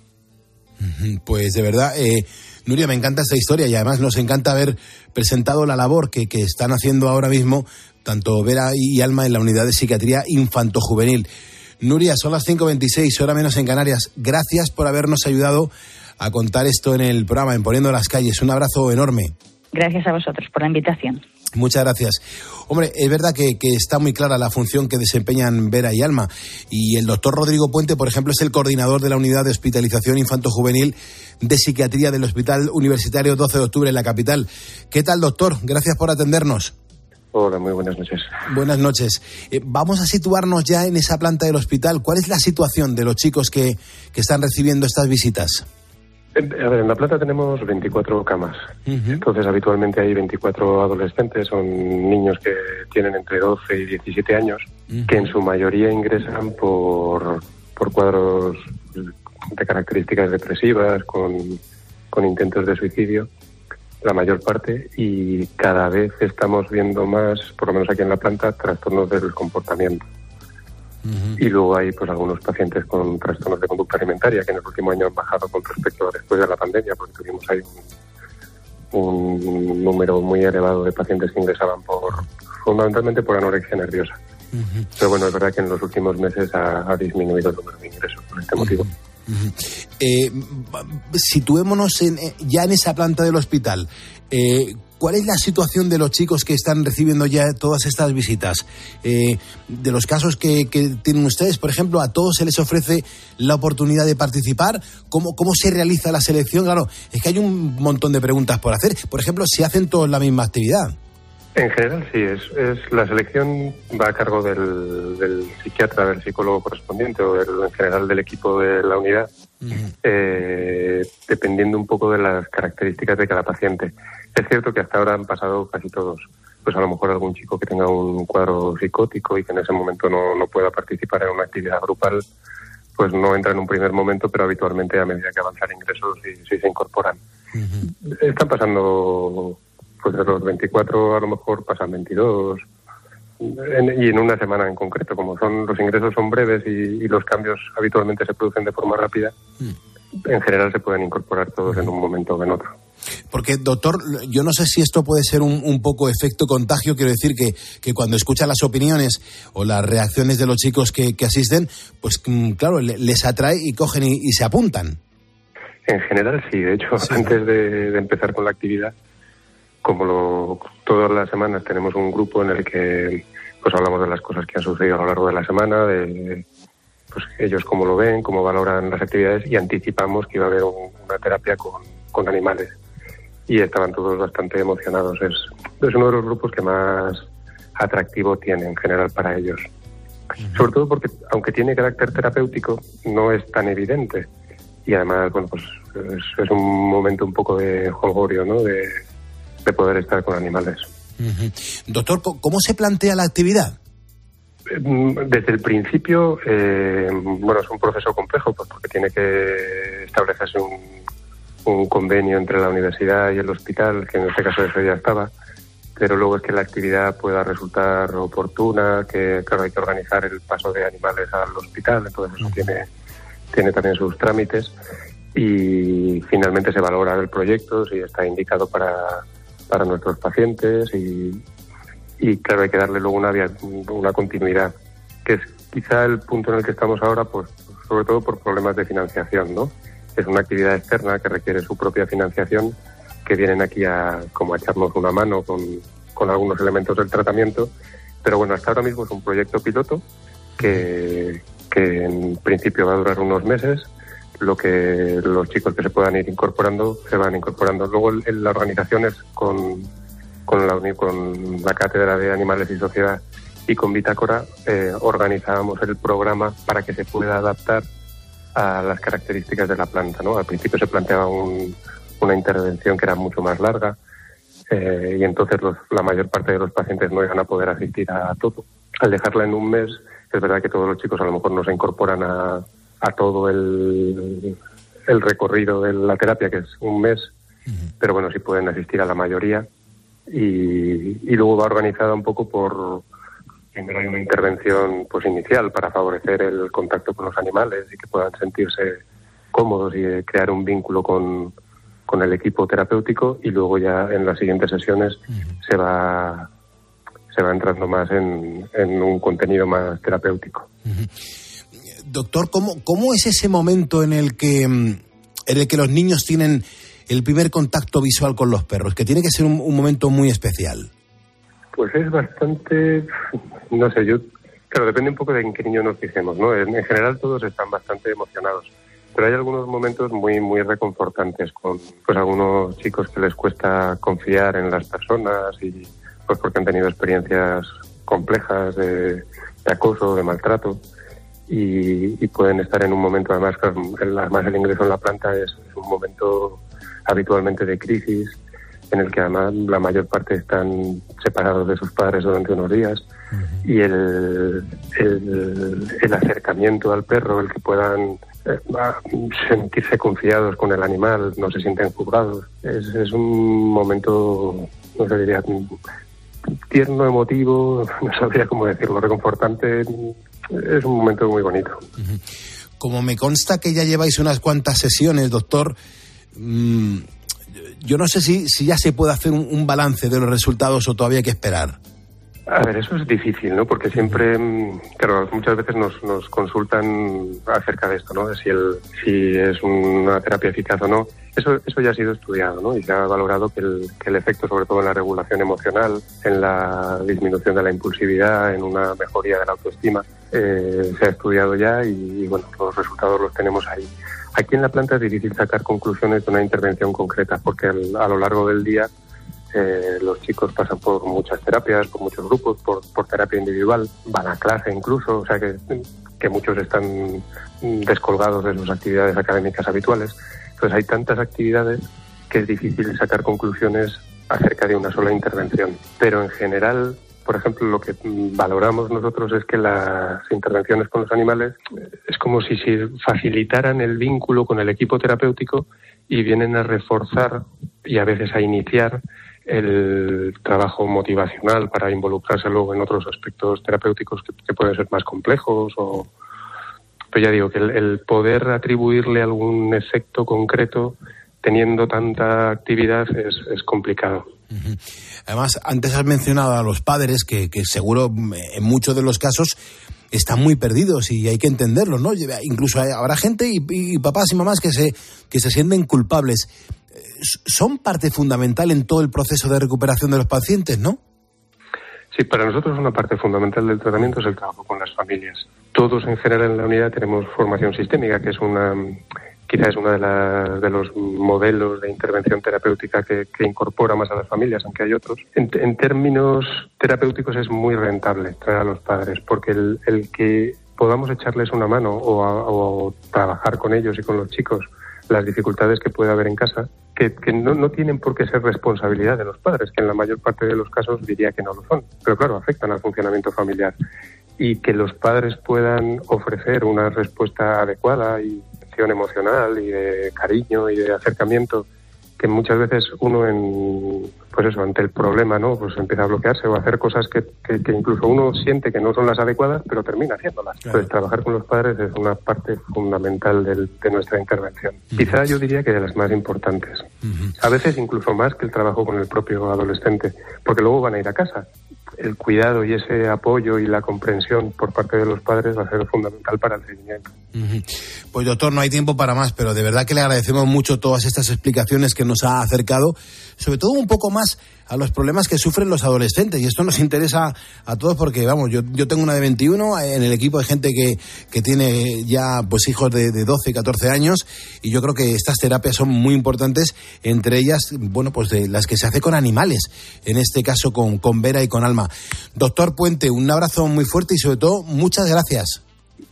S1: Pues de verdad, eh, Nuria, me encanta esta historia y además nos encanta haber presentado la labor que, que están haciendo ahora mismo tanto Vera y Alma en la unidad de psiquiatría infanto-juvenil. Nuria, son las 5.26, hora menos en Canarias. Gracias por habernos ayudado a contar esto en el programa, en Poniendo las Calles. Un abrazo enorme.
S13: Gracias a vosotros por la invitación.
S1: Muchas gracias. Hombre, es verdad que, que, está muy clara la función que desempeñan Vera y Alma. Y el doctor Rodrigo Puente, por ejemplo, es el coordinador de la unidad de hospitalización infanto-juvenil de psiquiatría del Hospital Universitario 12 de Octubre en la capital. ¿Qué tal, doctor? Gracias por atendernos.
S14: Hola, muy buenas noches.
S1: Buenas noches. Eh, vamos a situarnos ya en esa planta del hospital. ¿Cuál es la situación de los chicos que, que están recibiendo estas visitas?
S14: A ver, en la planta tenemos 24 camas. Uh -huh. Entonces, habitualmente hay 24 adolescentes, son niños que tienen entre 12 y 17 años, uh -huh. que en su mayoría ingresan por, por cuadros de características depresivas, con, con intentos de suicidio la mayor parte y cada vez estamos viendo más, por lo menos aquí en la planta, trastornos del comportamiento. Uh -huh. Y luego hay pues algunos pacientes con trastornos de conducta alimentaria que en el último año han bajado con respecto a después de la pandemia, porque tuvimos ahí un, un número muy elevado de pacientes que ingresaban por fundamentalmente por anorexia nerviosa. Uh -huh. Pero bueno, es verdad que en los últimos meses ha, ha disminuido el número de ingresos por este motivo. Uh -huh.
S1: Eh, situémonos eh, ya en esa planta del hospital. Eh, ¿Cuál es la situación de los chicos que están recibiendo ya todas estas visitas? Eh, de los casos que, que, tienen ustedes, por ejemplo, a todos se les ofrece la oportunidad de participar. ¿Cómo, ¿Cómo se realiza la selección? Claro, es que hay un montón de preguntas por hacer. Por ejemplo, si hacen todos la misma actividad.
S14: En general sí, es, es la selección va a cargo del, del, psiquiatra, del psicólogo correspondiente o del, en general del equipo de la unidad, uh -huh. eh, dependiendo un poco de las características de cada paciente. Es cierto que hasta ahora han pasado casi todos. Pues a lo mejor algún chico que tenga un cuadro psicótico y que en ese momento no, no pueda participar en una actividad grupal, pues no entra en un primer momento, pero habitualmente a medida que avanzan ingresos sí, sí se incorporan. Uh -huh. Están pasando pues de los 24 a lo mejor pasan 22 en, y en una semana en concreto como son los ingresos son breves y, y los cambios habitualmente se producen de forma rápida mm. en general se pueden incorporar todos en un momento o en otro
S1: porque, doctor, yo no sé si esto puede ser un, un poco efecto contagio. Quiero decir que, que, cuando escucha las opiniones o las reacciones de los chicos que, que asisten, pues mm, claro, les atrae y cogen y, y, se apuntan.
S14: En general, sí. De hecho, sí. <laughs> antes de, de empezar con la actividad, como lo, todas las semanas tenemos un grupo en el que pues hablamos de las cosas que han sucedido a lo largo de la semana, de pues ellos cómo lo ven, cómo valoran las actividades y anticipamos que iba a haber un, una terapia con, con, animales. Y estaban todos bastante emocionados. Es, es uno de los grupos que más atractivo tiene en general para ellos. Sobre todo porque, aunque tiene carácter terapéutico, no es tan evidente. Y además, bueno, pues es, es un momento un poco de jolgorio, ¿no? De, de poder estar con animales.
S1: Doctor, ¿cómo se plantea la actividad?
S14: Mm, desde el principio, eh, bueno, es un proceso complejo pues porque tiene que establecerse un, un, convenio entre la universidad y el hospital, que en este caso eso ya estaba, pero luego es que la actividad pueda resultar oportuna, que claro, hay que organizar el paso de animales al hospital, entonces eso tiene, tiene también sus trámites y finalmente se valora el proyecto, si está indicado para, para nuestros pacientes y, y claro, hay que darle luego una, una continuidad, que es quizá el punto en el que estamos ahora, pues sobre todo por problemas de financiación, ¿no? Es una actividad externa que requiere su propia financiación, que vienen aquí a como a echarnos una mano con, con algunos elementos del tratamiento, pero bueno, hasta ahora mismo es un proyecto piloto que, que en principio va a durar unos meses, lo que los chicos que se puedan ir incorporando se van incorporando. Luego la organización es con con la, con la Cátedra de Animales y Sociedad y con Bitácora eh, organizábamos el programa para que se pueda adaptar a las características de la planta. ¿no? Al principio se planteaba una intervención que era mucho más larga eh, y entonces la mayor parte de los pacientes no iban a poder asistir a todo. Al dejarla en un mes, es verdad que todos los chicos a lo mejor no se incorporan a, a todo el, el recorrido de la terapia, que es un mes, pero bueno, sí pueden asistir a la mayoría. Y, luego va organizada un poco por primero hay una intervención pues inicial para favorecer el contacto con los animales y que puedan sentirse cómodos y crear un vínculo con, con el equipo terapéutico. Y luego ya en las siguientes sesiones se va se va entrando más en, en un contenido más terapéutico.
S1: Doctor, ¿cómo, ¿cómo es ese momento en el que mm, en el que los niños tienen el primer contacto visual con los perros, que tiene que ser un, momento muy especial?
S14: Pues es bastante, <laughs> no sé, yo, claro, depende un poco de en qué niño nos fijemos, ¿no? En, general todos están bastante emocionados, pero hay algunos momentos muy, muy reconfortantes con, pues, algunos chicos que les cuesta confiar en las personas y, pues, porque han tenido experiencias complejas de, acoso, de maltrato. Y, pueden estar en un momento, además, además el ingreso en la planta es un momento habitualmente de crisis, en el que además la mayor parte están separados de sus padres durante unos días y el, el, acercamiento al perro, el que puedan eh, sentirse confiados con el animal, no se sienten juzgados, es, es un momento, no sé, diría, tierno, emotivo, <laughs> no sabría cómo decirlo, reconfortante, es un momento muy bonito.
S1: Como me consta que ya lleváis unas cuantas sesiones, doctor, Mm, yo no sé si, si ya se puede hacer un, balance de los resultados o todavía hay que esperar.
S14: A ver, eso es difícil, ¿no? Porque siempre, mm, claro, muchas veces nos, nos consultan acerca de esto, ¿no? De si, el, si es una terapia eficaz o no. Eso, eso ya ha sido estudiado, ¿no? Y se ha valorado que el, que el efecto, sobre todo en la regulación emocional, en la disminución de la impulsividad, en una mejoría de la autoestima, eh, se ha estudiado ya y, bueno, los resultados los tenemos ahí. Aquí en la planta es difícil sacar conclusiones de una intervención concreta porque a lo largo del día eh, los chicos pasan por muchas terapias, por muchos grupos, por, terapia individual, van a clase incluso, o sea que, que muchos están descolgados de sus actividades académicas habituales. Entonces hay tantas actividades que es difícil sacar conclusiones acerca de una sola intervención. Pero en general por ejemplo, lo que valoramos nosotros es que las intervenciones con los animales es como si se facilitaran el vínculo con el equipo terapéutico y vienen a reforzar y a veces a iniciar el trabajo motivacional para involucrarse luego en otros aspectos terapéuticos que, pueden ser más complejos o pero ya digo que el poder atribuirle algún efecto concreto teniendo tanta actividad es, es complicado.
S1: Además, antes has mencionado a los padres que, que seguro en muchos de los casos están muy perdidos y hay que entenderlo, ¿no? Incluso habrá gente y, papás y mamás que se, que se sienten culpables. Eh, son parte fundamental en todo el proceso de recuperación de los pacientes, ¿no?
S14: Sí, para nosotros una parte fundamental del tratamiento es el trabajo con las familias. Todos en general en la unidad tenemos formación sistémica, que es una quizás es uno de, de, los modelos de intervención terapéutica que, incorpora más a las familias, aunque hay otros. En, términos terapéuticos es muy rentable traer a los padres, porque el, el que podamos echarles una mano o, trabajar con ellos y con los chicos las dificultades que puede haber en casa, que, que no, no, tienen por qué ser responsabilidad de los padres, que en la mayor parte de los casos diría que no lo son, pero claro, afectan al funcionamiento familiar. Y que los padres puedan ofrecer una respuesta adecuada y emocional y de cariño y de acercamiento que muchas veces uno en pues eso ante el problema no pues empieza a bloquearse o a hacer cosas que, que, que incluso uno siente que no son las adecuadas pero termina haciéndolas claro. pues trabajar con los padres es una parte fundamental del, de nuestra intervención uh -huh. quizá yo diría que de las más importantes uh -huh. a veces incluso más que el trabajo con el propio adolescente porque luego van a ir a casa el cuidado y ese apoyo y la comprensión por parte de los padres va a ser fundamental para el seguimiento.
S1: Pues doctor, no hay tiempo para más, pero de verdad que le agradecemos mucho todas estas explicaciones que nos ha acercado, sobre todo un poco más a los problemas que sufren los adolescentes. Y esto nos interesa a todos porque, vamos, yo, yo tengo una de 21, en el equipo hay gente que, que tiene ya pues hijos de, de 12 y 14 años y yo creo que estas terapias son muy importantes, entre ellas, bueno, pues de las que se hace con animales, en este caso con, con Vera y con Alma. Doctor Puente, un abrazo muy fuerte y sobre todo muchas gracias.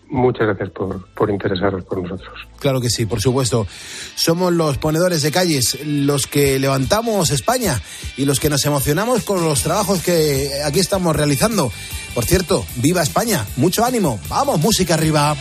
S14: Muchas gracias por, por interesaros por nosotros.
S1: Claro que sí, por supuesto. Somos los ponedores de calles, los que levantamos España y los que nos emocionamos con los trabajos que aquí estamos realizando. Por cierto, viva España, mucho ánimo, vamos, música arriba.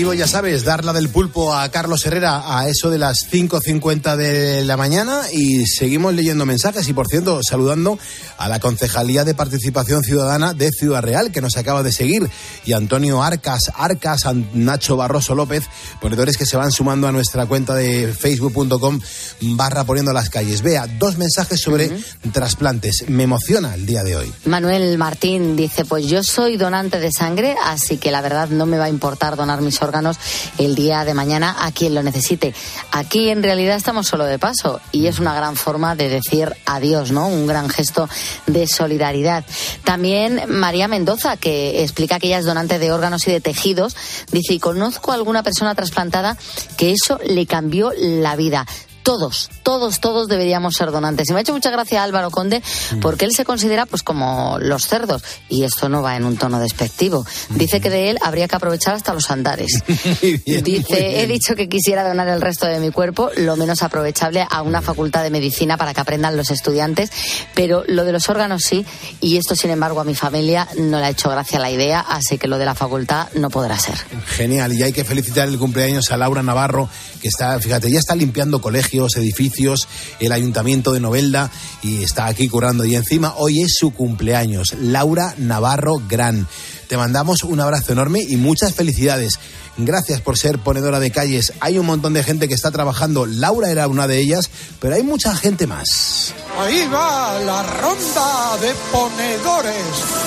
S1: Objetivo, ya sabes, dar la del pulpo a Carlos Herrera a eso de las 5.50 de la mañana y seguimos leyendo mensajes y, por cierto, saludando a la Concejalía de Participación Ciudadana de Ciudad Real, que nos acaba de seguir, y Antonio Arcas, Arcas, Nacho Barroso López, ponedores que se van sumando a nuestra cuenta de facebook.com barra poniendo las calles. Vea, dos mensajes sobre uh -huh. trasplantes. Me emociona el día de hoy.
S9: Manuel Martín dice, pues yo soy donante de sangre, así que la verdad no me va a importar donar mis órganos el día de mañana a quien lo necesite. Aquí en realidad estamos solo de paso y es una gran forma de decir adiós, ¿no? Un gran gesto de solidaridad. También María Mendoza, que explica que ella es donante de órganos y de tejidos, dice, y conozco a alguna persona trasplantada que eso le cambió la vida todos, todos, todos deberíamos ser donantes. Y me ha hecho mucha gracia Álvaro Conde porque él se considera pues como los cerdos y esto no va en un tono despectivo. Dice que de él habría que aprovechar hasta los andares. <laughs> Bien, Dice, he dicho que quisiera donar el resto de mi cuerpo, lo menos aprovechable a una facultad de medicina para que aprendan los estudiantes, pero lo de los órganos sí, y esto sin embargo a mi familia no le ha hecho gracia la idea, así que lo de la facultad no podrá ser.
S1: Genial, y hay que felicitar el cumpleaños a Laura Navarro, que está, fíjate, ya está limpiando colegios edificios, el ayuntamiento de Novelda y está aquí curando. Y encima hoy es su cumpleaños, Laura Navarro Gran. Te mandamos un abrazo enorme y muchas felicidades. Gracias por ser ponedora de calles. Hay un montón de gente que está trabajando. Laura era una de ellas, pero hay mucha gente más.
S15: Ahí va la ronda de ponedores.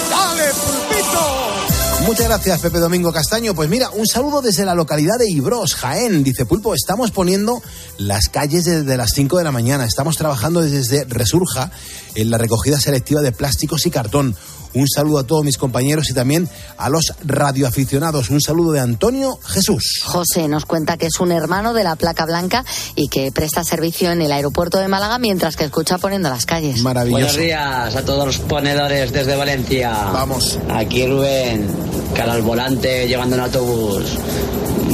S15: ¡Dale, pulpito!
S1: Muchas gracias, Pepe Domingo Castaño. Pues mira, un saludo desde la localidad de Ibros, Jaén. Dice Pulpo, estamos poniendo las calles desde las 5 de la mañana. Estamos trabajando desde Resurja en la recogida selectiva de plásticos y cartón. Un saludo a todos mis compañeros y también a los radioaficionados. Un saludo de Antonio Jesús.
S9: José nos cuenta que es un hermano de la placa blanca y que presta servicio en el aeropuerto de Málaga mientras que escucha poniendo las calles.
S1: Maravilloso.
S16: Buenos días a todos los ponedores desde Valencia.
S1: Vamos.
S16: Aquí Rubén, cara al volante llevando un autobús.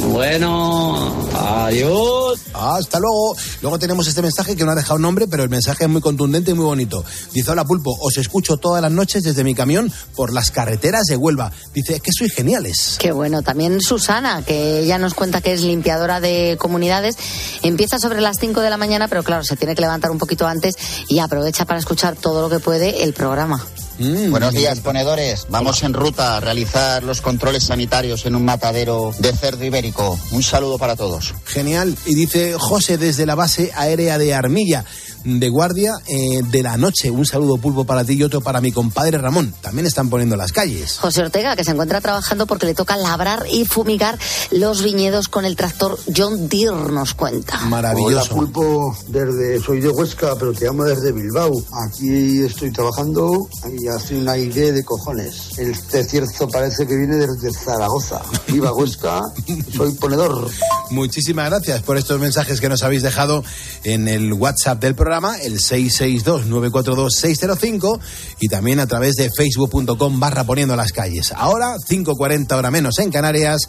S16: Bueno, adiós.
S1: Hasta luego. Luego tenemos este mensaje que no ha dejado nombre, pero el mensaje es muy contundente y muy bonito. Dice, hola Pulpo, os escucho todas las noches desde mi camión por las carreteras de Huelva. Dice, es que sois geniales.
S9: Qué bueno. También Susana, que ella nos cuenta que es limpiadora de comunidades, empieza sobre las 5 de la mañana, pero claro, se tiene que levantar un poquito antes y aprovecha para escuchar todo lo que puede el programa.
S1: Mm,
S17: Buenos días, ponedores. Vamos en ruta a realizar los controles sanitarios en un matadero de cerdo ibérico. Un saludo para todos.
S1: Genial. Y dice José desde la base aérea de Armilla, de guardia eh, de la noche. Un saludo pulpo para ti y otro para mi compadre Ramón. También están poniendo las calles.
S9: José Ortega, que se encuentra trabajando porque le toca labrar y fumigar los viñedos con el tractor John Deere, nos cuenta.
S18: Hola, Pulpo, desde, soy de Huesca, pero te llamo desde Bilbao. Aquí estoy trabajando y hace un aire de cojones. Este cierzo parece que viene desde Zaragoza. Viva Huesca, <laughs> soy ponedor.
S1: Muchísimas gracias por estos mensajes que nos habéis dejado en el WhatsApp del programa, el 662-942-605 y también a través de facebook.com barra poniendo las calles. Ahora, 5.40 hora menos en Canarias,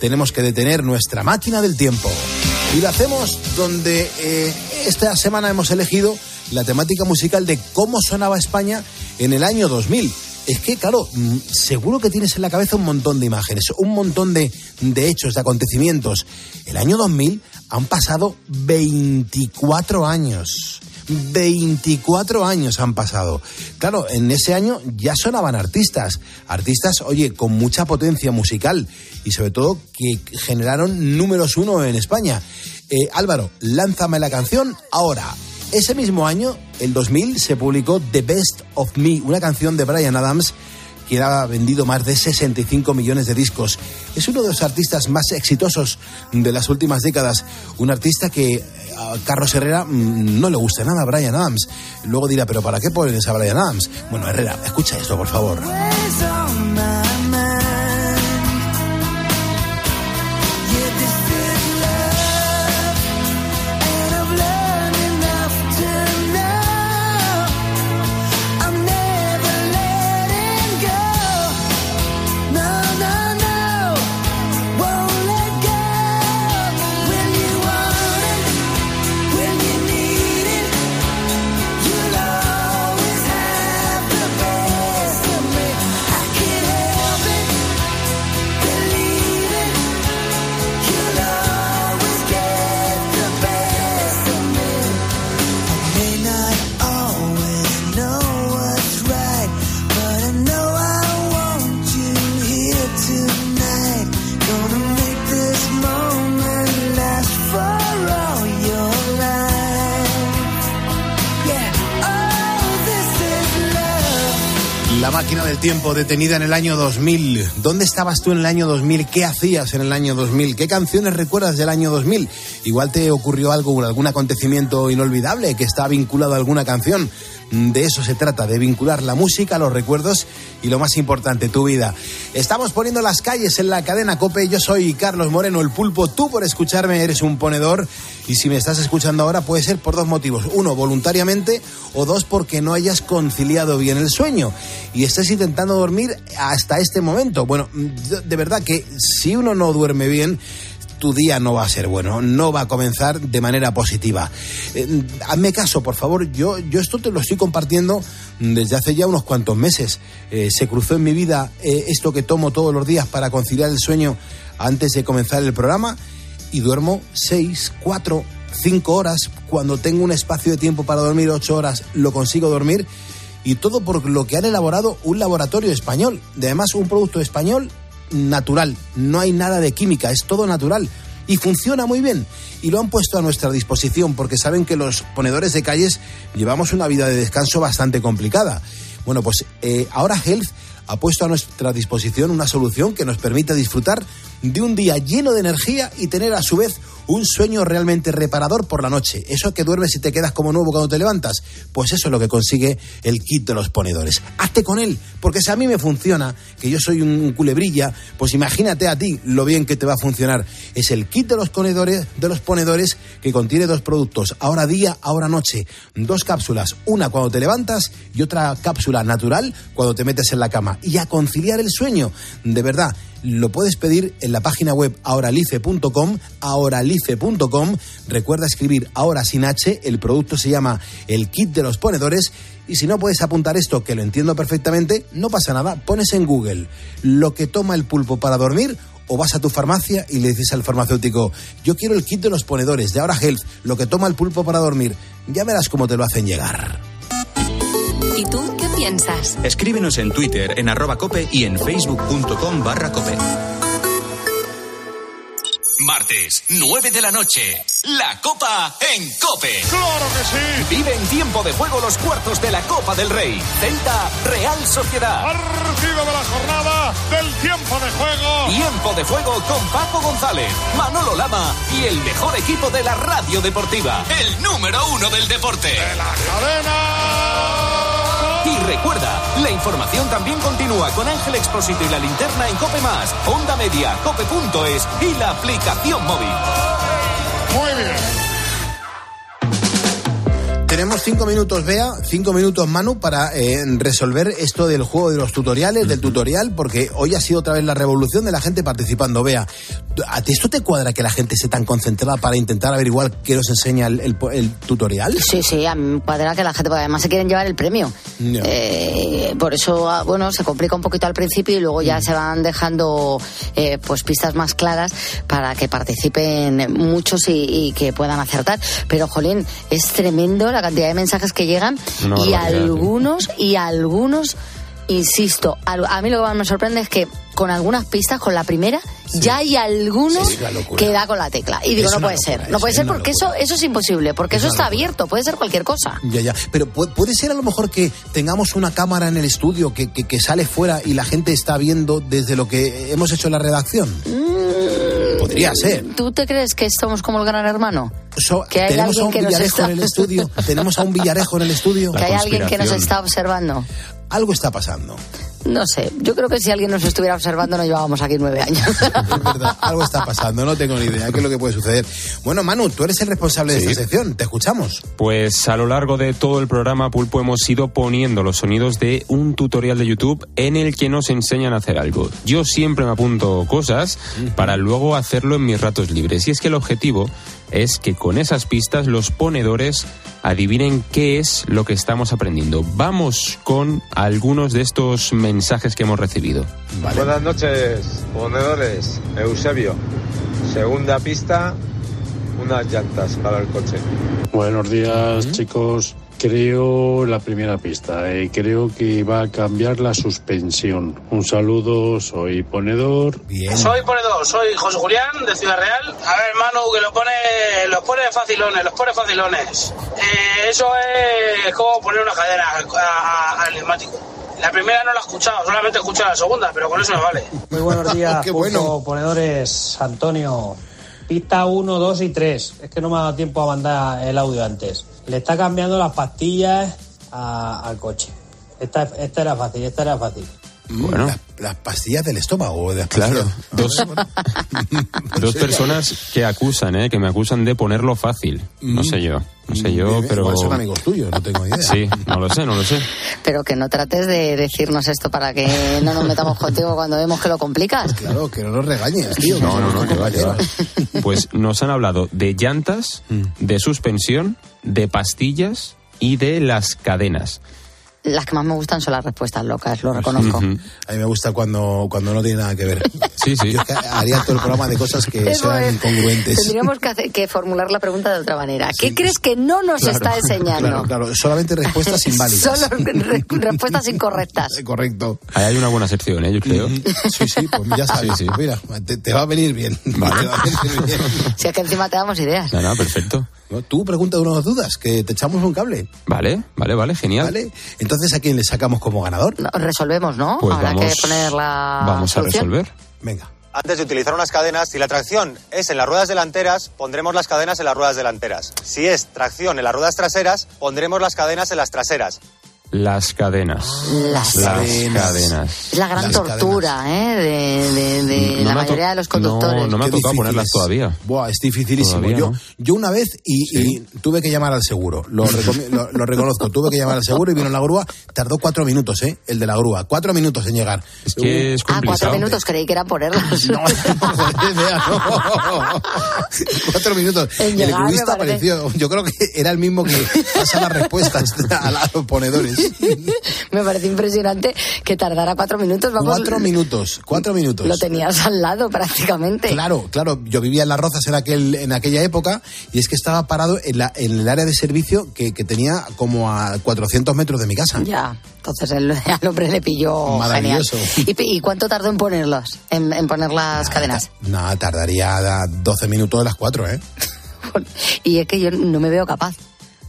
S1: tenemos que detener nuestra máquina del tiempo. Y lo hacemos donde eh, esta semana hemos elegido la temática musical de cómo sonaba España en el año 2000. Es que, claro, mm, seguro que tienes en la cabeza un montón de imágenes, un montón de, de hechos, de acontecimientos. El año 2000 han pasado 24 años. 24 años han pasado. Claro, en ese año ya sonaban artistas. Artistas, oye, con mucha potencia musical y sobre todo que generaron números uno en España. Eh, Álvaro, lánzame la canción ahora. Ese mismo año, el 2000, se publicó The Best of Me, una canción de Brian Adams que ha vendido más de 65 millones de discos. Es uno de los artistas más exitosos de las últimas décadas. Un artista que a Carlos Herrera mm, no le gusta nada a Brian Adams. Luego dirá, pero ¿para qué pones a Brian Adams? Bueno, Herrera, escucha esto, por favor. Tiempo detenida en el año 2000. ¿Dónde estabas tú en el año 2000? ¿Qué hacías en el año 2000? ¿Qué canciones recuerdas del año 2000? Igual te ocurrió algo, algún acontecimiento inolvidable que está vinculado a alguna canción. De eso se trata, de vincular la música, los recuerdos y lo más importante, tu vida. Estamos poniendo las calles en la cadena Cope. Yo soy Carlos Moreno, el pulpo. Tú por escucharme eres un ponedor y si me estás escuchando ahora puede ser por dos motivos. Uno, voluntariamente o dos, porque no hayas conciliado bien el sueño y estés intentando dormir hasta este momento. Bueno, de verdad que si uno no duerme bien, tu día no va a ser bueno, no va a comenzar de manera positiva. Eh, hazme caso, por favor, yo, yo esto te lo estoy compartiendo desde hace ya unos cuantos meses. Eh, se cruzó en mi vida eh, esto que tomo todos los días para conciliar el sueño antes de comenzar el programa y duermo seis, cuatro, cinco horas. Cuando tengo un espacio de tiempo para dormir ocho horas, lo consigo dormir. Y todo por lo que han elaborado un laboratorio español. De además, un producto español natural. No hay nada de química, es todo natural. Y funciona muy bien. Y lo han puesto a nuestra disposición porque saben que los ponedores de calles llevamos una vida de descanso bastante complicada. Bueno, pues eh, ahora Health ha puesto a nuestra disposición una solución que nos permite disfrutar de un día lleno de energía y tener a su vez un sueño realmente reparador por la noche. Eso que duermes y te quedas como nuevo cuando te levantas, pues eso es lo que consigue el kit de los ponedores. Hazte con él, porque si a mí me funciona, que yo soy un culebrilla, pues imagínate a ti lo bien que te va a funcionar. Es el kit de los ponedores, de los ponedores que contiene dos productos, ahora día, ahora noche, dos cápsulas, una cuando te levantas y otra cápsula natural cuando te metes en la cama y a conciliar el sueño. De verdad, lo puedes pedir en la página web ahoralife.com, ahoralife.com. Recuerda escribir ahora sin H, el producto se llama el kit de los ponedores. Y si no puedes apuntar esto, que lo entiendo perfectamente, no pasa nada. Pones en Google lo que toma el pulpo para dormir o vas a tu farmacia y le dices al farmacéutico, yo quiero el kit de los ponedores de Ahora Health, lo que toma el pulpo para dormir. Ya verás cómo te lo hacen llegar.
S3: ¿Y tú piensas?
S2: Escríbenos en Twitter en arroba cope y en facebook.com barra cope. Martes, 9 de la noche. La Copa en Cope.
S15: ¡Claro que sí!
S19: Vive en tiempo de juego los cuartos de la Copa del Rey. Celta, Real Sociedad.
S15: Partido de la jornada del tiempo de juego.
S19: Tiempo de juego con Paco González, Manolo Lama y el mejor equipo de la radio deportiva.
S2: El número uno del deporte.
S15: De la cadena.
S19: Y recuerda, la información también continúa con Ángel Expósito y la linterna en Cope Más, Onda Media, Cope.es y la aplicación móvil.
S15: Muy bien.
S1: Tenemos cinco minutos, Bea, cinco minutos, Manu, para eh, resolver esto del juego de los tutoriales, del tutorial, porque hoy ha sido otra vez la revolución de la gente participando. Bea, ¿a ti esto te cuadra que la gente esté tan concentrada para intentar averiguar qué nos enseña el, el- el tutorial?
S9: Sí, sí, a mí me cuadra que la gente, porque además se quieren llevar el premio. Eh, por eso, ah, bueno, se complica un poquito al principio y luego ya se van dejando eh, pues pistas más claras para que participen muchos y, y que puedan acertar. Pero, jolín, es tremendo la cantidad de mensajes que llegan y
S10: barbaridad,
S9: algunos, y algunos, insisto, a mí lo que más me sorprende es que con algunas pistas, con la primera, ya hay algunos
S1: Sí,
S9: que da con la tecla. Y digo,
S1: Es
S9: no puede
S1: locura,
S9: ser, no
S1: es
S9: puede ser porque eso, eso es imposible, porque
S1: Es
S9: eso está
S1: locura.
S9: abierto, puede ser cualquier cosa.
S1: Ya, ya. Pero pu- puede ser a lo mejor que tengamos una cámara en el estudio que, que- que sale fuera y la gente está viendo desde lo que hemos hecho en la redacción. Podría ser.
S9: ¿Tú te crees que somos como el gran hermano?
S1: So-
S9: Que hay
S1: tenemos a
S9: alguien
S1: un
S9: que nos
S1: Villarejo
S9: está-
S1: en el estudio. Tenemos a un Villarejo en el estudio. <laughs>
S9: que hay alguien que nos está observando.
S1: Algo está pasando.
S9: No sé, yo creo que si alguien nos estuviera observando no llevábamos aquí nueve años. <laughs>
S1: Es verdad, algo está pasando, no tengo ni idea qué es lo que puede suceder. Bueno, Manu, tú eres el responsable de esta sección, te escuchamos.
S10: Pues a lo largo de todo el programa Pulpo hemos ido poniendo los sonidos de un tutorial de YouTube en el que nos enseñan a hacer algo. Yo siempre me apunto cosas para luego hacerlo en mis ratos libres. Y es que el objetivo es que con esas pistas los ponedores adivinen qué es lo que estamos aprendiendo. Vamos con algunos de estos mensajes que hemos recibido.
S20: Buenas noches, ponedores. Eusebio. Segunda pista, unas llantas para el coche.
S21: Buenos días, chicos. Creo la primera pista. eh, creo que va a cambiar la suspensión. Un saludo, soy ponedor.
S1: Bien.
S22: Soy ponedor, soy José Julián de Ciudad Real. A ver, Manu, que lo pone, los pone facilones, los pone facilones. Eh, eso es como poner una cadena al, neumático. La primera no la he escuchado, solamente he escuchado la segunda, pero con eso me vale.
S23: Muy buenos <laughs> días,
S1: Qué
S23: Pulpo,
S1: bueno.
S23: ponedores, Antonio. Pista 1, 2 y 3. Es que no me ha dado tiempo a mandar el audio antes. Le está cambiando las pastillas a- al coche. Esta, esta era fácil, esta era fácil.
S10: Bueno.
S1: Las, las pastillas del estómago. de las
S10: Claro,
S1: pastillas.
S10: dos, <laughs> dos personas que acusan, ¿eh? que me acusan de ponerlo fácil. No sé yo, no sé yo,
S1: Bien,
S10: pero...
S1: igual son amigos tuyos, no tengo idea.
S10: Sí, no lo sé, no lo sé.
S9: Pero que no trates de decirnos esto para que no nos metamos contigo cuando vemos que lo complicas.
S1: Claro, que no nos regañes, tío.
S10: No, no, no, que va, que va.
S1: compañeros.
S10: Pues nos han hablado de llantas, de suspensión, de pastillas y de las cadenas.
S9: Las que más me gustan son las respuestas locas, lo reconozco.
S10: Ujú.
S1: A mí me gusta cuando, cuando no tiene nada que ver. <laughs>
S10: Sí, sí.
S1: Yo haría todo el programa de cosas que
S9: Eso
S1: sean
S9: es.
S1: incongruentes.
S9: Tendríamos que, hacer- que formular la pregunta de otra manera. ¿Qué crees que no nos
S1: Claro,
S9: está enseñando?
S1: Claro, claro, solamente respuestas inválidas. <laughs>
S9: Solo re- respuestas incorrectas. <laughs>
S1: Correcto.
S10: Ahí hay una buena sección, ¿eh? yo creo.
S1: Sí, sí, pues ya sabes.
S10: Sí, sí.
S1: Mira, te, te va a venir bien. Te va a venir bien.
S9: Si es que encima te damos ideas.
S10: Nada, nada, perfecto.
S1: No, Tú pregunta unas dudas, que te echamos un cable.
S10: Vale, vale, vale, genial.
S1: ¿Vale? Entonces, ¿a quién le sacamos como ganador?
S9: No, resolvemos, ¿no?
S10: Pues
S9: Habrá
S10: vamos-
S9: que poner la
S10: Vamos a
S9: solución.
S10: resolver.
S1: Venga.
S12: Antes de utilizar unas cadenas, si la tracción es en las ruedas delanteras, pondremos las cadenas en las ruedas delanteras. Si es tracción en las ruedas traseras, pondremos las cadenas en las traseras.
S10: Las cadenas.
S9: Las
S10: cadenas.
S9: Es la gran tortura ¿eh? de, de- de
S10: No
S9: la mayoría de los conductores.
S10: No, no me ha tocado
S1: difícil
S10: ponerlas
S1: es.
S10: todavía.
S1: Buah, es dificilísimo.
S10: Todavía
S1: yo,
S10: no.
S1: yo una vez y, y tuve que llamar al seguro. Lo, lo, lo reconozco. Tuve que llamar al seguro y vino la grúa. Tardó cuatro minutos, ¿eh? El de la grúa. Cuatro minutos en llegar.
S10: Es que es
S9: Ah, cuatro
S10: complicado.
S9: minutos creí que era ponerlos. <laughs> <laughs>
S1: Cuatro minutos.
S9: En
S1: el
S9: llegar,
S1: apareció. Yo creo que era el mismo que pasa las respuestas <laughs> a los ponedores. <laughs>
S9: Me parece impresionante que tardara cuatro minutos. Vamos,
S1: Cuatro minutos. Cuatro minutos.
S9: Lo tenías al lado prácticamente.
S1: Claro, claro. Yo vivía en Las Rozas en, aquel, en aquella época y es que estaba parado en, la, en el área de servicio que, que tenía como a 400 metros de mi casa.
S9: Ya, entonces el, <laughs> al hombre le pilló genial.
S1: Maravilloso.
S9: ¿Y, y cuánto tardó en ponerlos? En, en poner las cadenas.
S1: Nada, tardaría 12 minutos de las cuatro, ¿eh? <laughs>
S9: Y es que yo no me veo capaz.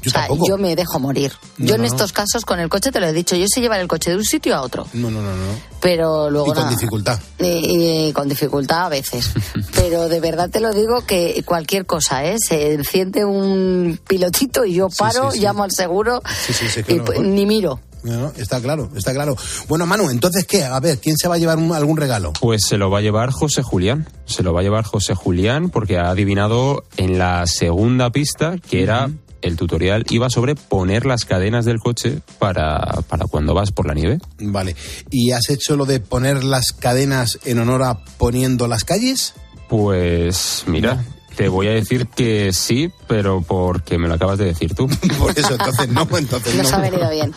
S1: Yo
S9: o sea,
S1: tampoco.
S9: yo me dejo morir.
S1: No,
S9: yo en
S1: no.
S9: estos casos con el coche te lo he dicho, yo sé llevar el coche de un sitio a otro,
S1: No, no, no, no.
S9: pero luego
S1: Y con
S9: nada.
S1: dificultad.
S9: Y, y con dificultad a veces. <laughs> Pero de verdad te lo digo que cualquier cosa, ¿eh? Se enciende un pilotito y yo paro,
S1: sí, sí.
S9: llamo al seguro
S1: Sí, sí, sí,
S9: y pues, ni miro.
S1: No, está claro, está claro. Bueno, Manu, entonces, ¿qué? A ver, ¿quién se va a llevar un- algún regalo?
S10: Pues se lo va a llevar José Julián. Se lo va a llevar José Julián porque ha adivinado en la segunda pista que era el tutorial iba sobre poner las cadenas del coche para, para cuando vas por la nieve.
S1: Vale. ¿Y has hecho lo de poner las cadenas en honor a poniendo las calles?
S10: Pues mira, te voy a decir que sí, pero porque me lo acabas de decir tú. <laughs>
S1: Por eso, entonces no, entonces no.
S9: Nos ha venido bien.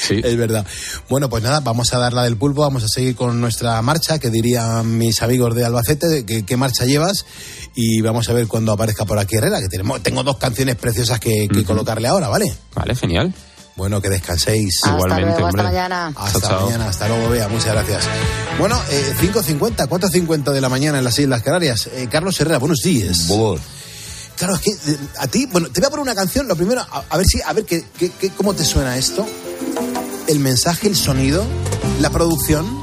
S10: Sí.
S1: Es verdad. Bueno, pues nada, vamos a dar la del pulpo, vamos a seguir con nuestra marcha, que dirían mis amigos de Albacete, de que- qué marcha llevas, y vamos a ver cuando aparezca por aquí Herrera, que tenemos, tengo dos canciones preciosas que, que colocarle ahora, ¿vale?
S10: Vale, genial.
S1: Bueno, que descanséis.
S9: Hasta Igualmente, luego, hasta hombre. mañana.
S1: Hasta
S10: Chao, chao.
S1: mañana, hasta luego, Bea, muchas gracias. Bueno, eh, 5.50, 4.50 de la mañana en las Islas Canarias. Eh, Carlos Herrera, buenos días. Claro, es que eh, a ti, bueno, te voy a poner una canción, lo primero, a, a ver si, a ver qué, qué- qué- cómo te suena esto. El mensaje, el sonido, la producción.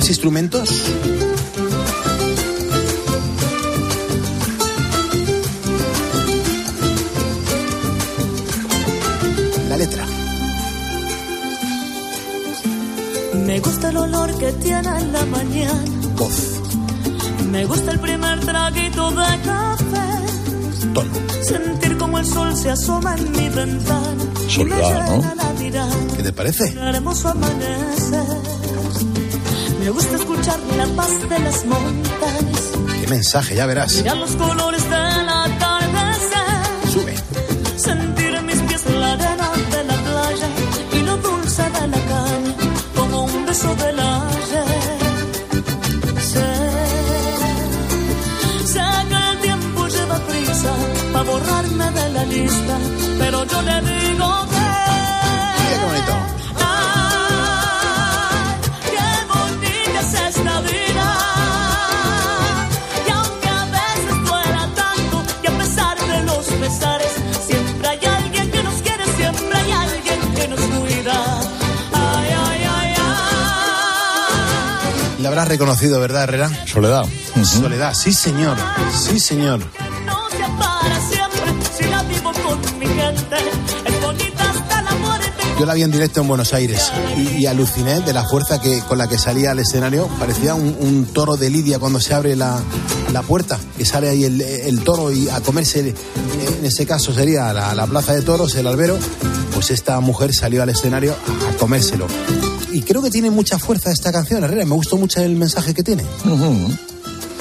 S1: Los instrumentos. La letra.
S24: Me gusta el olor que tiene en la mañana.
S1: Voz.
S24: Me gusta el primer traguito de café.
S1: Tono.
S24: Sentir como el sol se asoma en mi ventana.
S1: Soledad, ¿no? ¿Qué te parece?
S24: Un hermoso amanecer. Me gusta escuchar la paz de las montañas.
S1: Qué mensaje, ya verás.
S24: Mirar los colores del atardecer.
S1: Sube.
S24: Sentir mis pies en la arena de la playa y lo dulce de la caña como un beso del ayer. Sé, sé que el tiempo lleva prisa para borrarme de la lista, pero yo le digo
S1: habrás reconocido, ¿verdad, Herrera?
S25: Soledad.
S1: Soledad, sí, señor. Sí, señor. Yo la vi en directo en Buenos Aires y, y aluciné de la fuerza que, con la que salía al escenario. Parecía un, un toro de Lidia cuando se abre la, la puerta, que sale ahí el, el toro y a comerse, en ese caso sería la, la plaza de toros, el albero. Pues esta mujer salió al escenario a comérselo. Y creo que tiene mucha fuerza esta canción, Herrera. Me gustó mucho el mensaje que tiene.
S25: Ujú.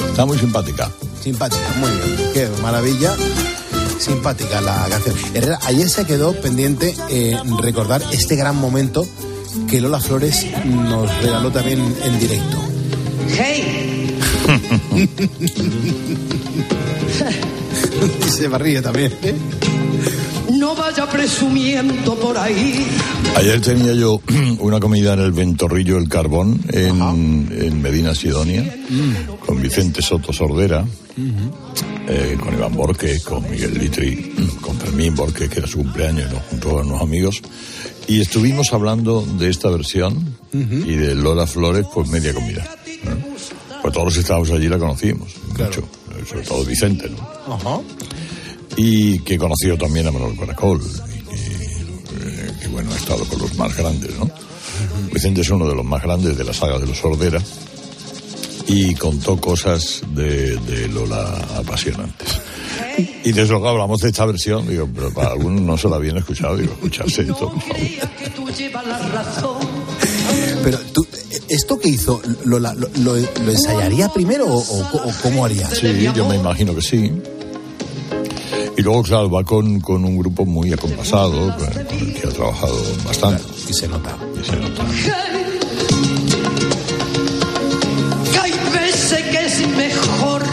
S25: Está muy simpática.
S1: Simpática, muy bien. Qué maravilla. Simpática la canción. Herrera, ayer se quedó pendiente eh, recordar este gran momento que Lola Flores nos regaló también en directo.
S26: ¡Hey! <laughs>
S1: y se ríe también. ¿eh?
S26: Vaya presumiendo por ahí.
S25: Ayer tenía yo <clears throat> una comida en el Ventorrillo El Carbón, en, en Medina Sidonia, con Vicente Soto Sordera, eh, con Iván Borque, con Miguel Litri, <clears throat> con Fermín Borque, que era su cumpleaños, y nos juntó a unos amigos. Y estuvimos hablando de esta versión y de Lola Flores, pues media comida. ¿no? Pues todos los que estábamos allí la conocíamos, mucho, eh, sobre todo Vicente, ¿no?
S1: Ajá.
S25: Y que conoció también a Manuel Caracol, y que, eh, que, bueno, ha estado con los más grandes, ¿no? Vicente es uno de los más grandes de la saga de los Sordera y contó cosas de, de Lola apasionantes. Y de eso que hablamos de esta versión, digo, pero para algunos no se la habían escuchado, digo, escucharse esto, por favor.
S1: Pero tú, ¿esto que hizo, lo, lo, lo- lo ensayaría primero o, o- o cómo haría?
S25: Sí, yo me imagino que sí. Y luego, claro, va con, con un grupo muy acompasado, con, con el que ha trabajado bastante.
S1: Y se nota.
S25: Y se nota.
S26: Que hay veces que es mejor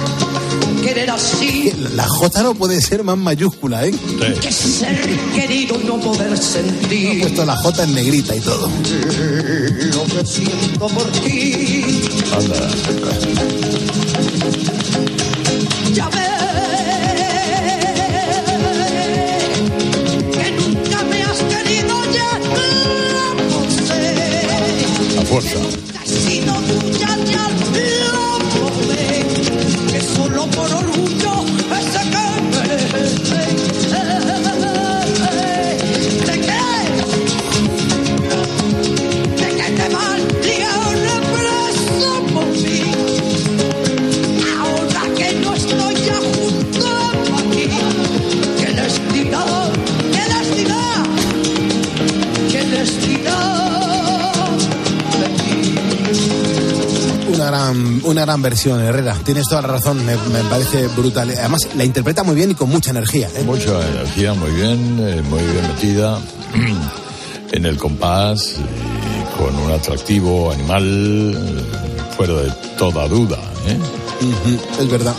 S26: querer así
S1: La J no puede ser más mayúscula, ¿eh?
S26: que ser querido y no poder sentir
S1: puesto la J en negrita y todo.
S26: lo que siento por ti.
S25: Anda.
S26: Ya ves sé. Una
S1: gran versión, Herrera. Tienes toda la razón, me, me parece brutal. Además, la interpreta muy bien y con mucha energía. ¿eh?
S25: Mucha energía, muy bien, eh, muy bien metida <clears throat> en el compás, y con un atractivo animal eh, fuera de toda duda. ¿eh?
S1: Es verdad.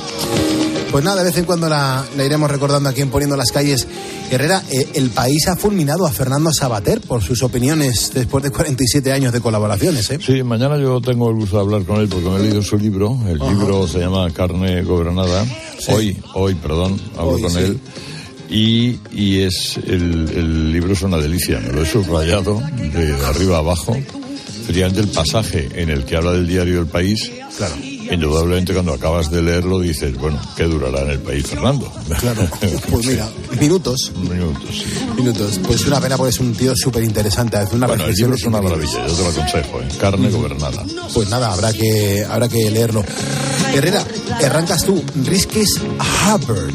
S1: Pues nada, de vez en cuando la, la iremos recordando aquí en Poniendo las Calles. Herrera, eh, el país ha fulminado a Fernando Sabater por sus opiniones después de 47 años de colaboraciones. ¿eh?
S25: Sí, mañana yo tengo el gusto de hablar con él porque me he leído su libro. El
S1: Ajá.
S25: libro se llama Carne Gobernada. Hoy, hoy, perdón, hablo
S1: Hoy,
S25: con
S1: sí.
S25: él. Y, y es el, el libro es una delicia, me lo he subrayado de arriba a abajo. Efectivamente, el pasaje en el que habla del diario El País,
S1: claro.
S25: Indudablemente cuando acabas de leerlo dices, bueno, ¿qué durará en el país, Fernando?
S1: Claro. Pues mira, <laughs> minutos.
S25: Minutos, sí.
S1: Minutos. Pues una pena porque es un tío súper interesante. Una
S25: Bueno, el libro es una maravilla, yo te lo aconsejo, ¿eh? Carne Gobernada.
S1: Pues nada, habrá que, habrá que leerlo. Herrera, arrancas tú. Risques Harvard.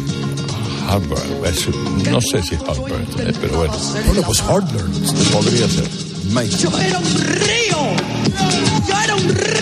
S25: Harvard, es- no sé si es Harvard, ¿eh? pero bueno,
S1: Bueno, pues Harvard.
S25: podría ser.
S1: Mike.
S26: Yo era un río, yo era un río.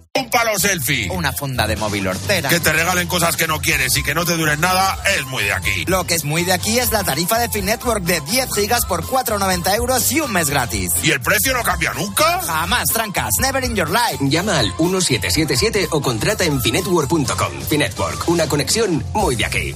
S27: Palo selfie. Una funda de móvil hortera. Que te regalen cosas que no quieres y que no te duren nada es muy de aquí.
S28: Lo que es muy de aquí es la tarifa de Finetwork de 10 gigas por 4,90 euros y un mes gratis.
S27: ¿Y el precio no cambia nunca?
S28: Jamás, trancas. Never in your life.
S29: Llama al 1777 o contrata en finetwork.com. Finetwork, una conexión muy de aquí.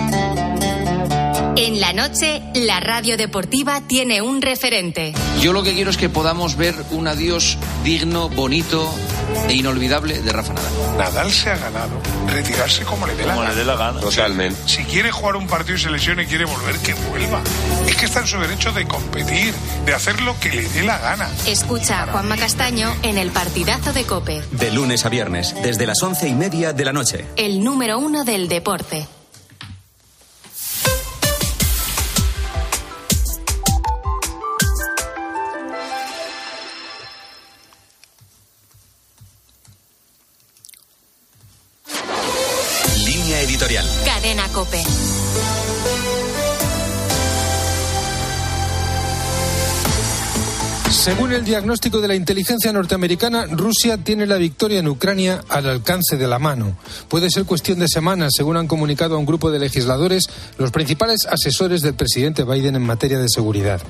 S3: En la noche, la radio deportiva tiene un referente.
S30: Yo lo que quiero es que podamos ver un adiós digno, bonito e inolvidable de Rafa Nadal.
S31: Nadal se ha ganado retirarse como le dé la
S30: Como
S31: gana.
S30: le dé la gana. Totalmente.
S31: Si quiere jugar un partido y se lesiona y quiere volver, que vuelva. Es que está en su derecho de competir, de hacer lo que le dé la gana.
S3: Escucha a Juanma Castaño en el partidazo de Cope,
S32: De lunes a viernes, desde las once y media de la noche.
S3: el número uno del deporte.
S33: Según el diagnóstico de la inteligencia norteamericana, Rusia tiene la victoria en Ucrania al alcance de la mano. Puede ser cuestión de semanas, según han comunicado a un grupo de legisladores los principales asesores del presidente Biden en materia de seguridad.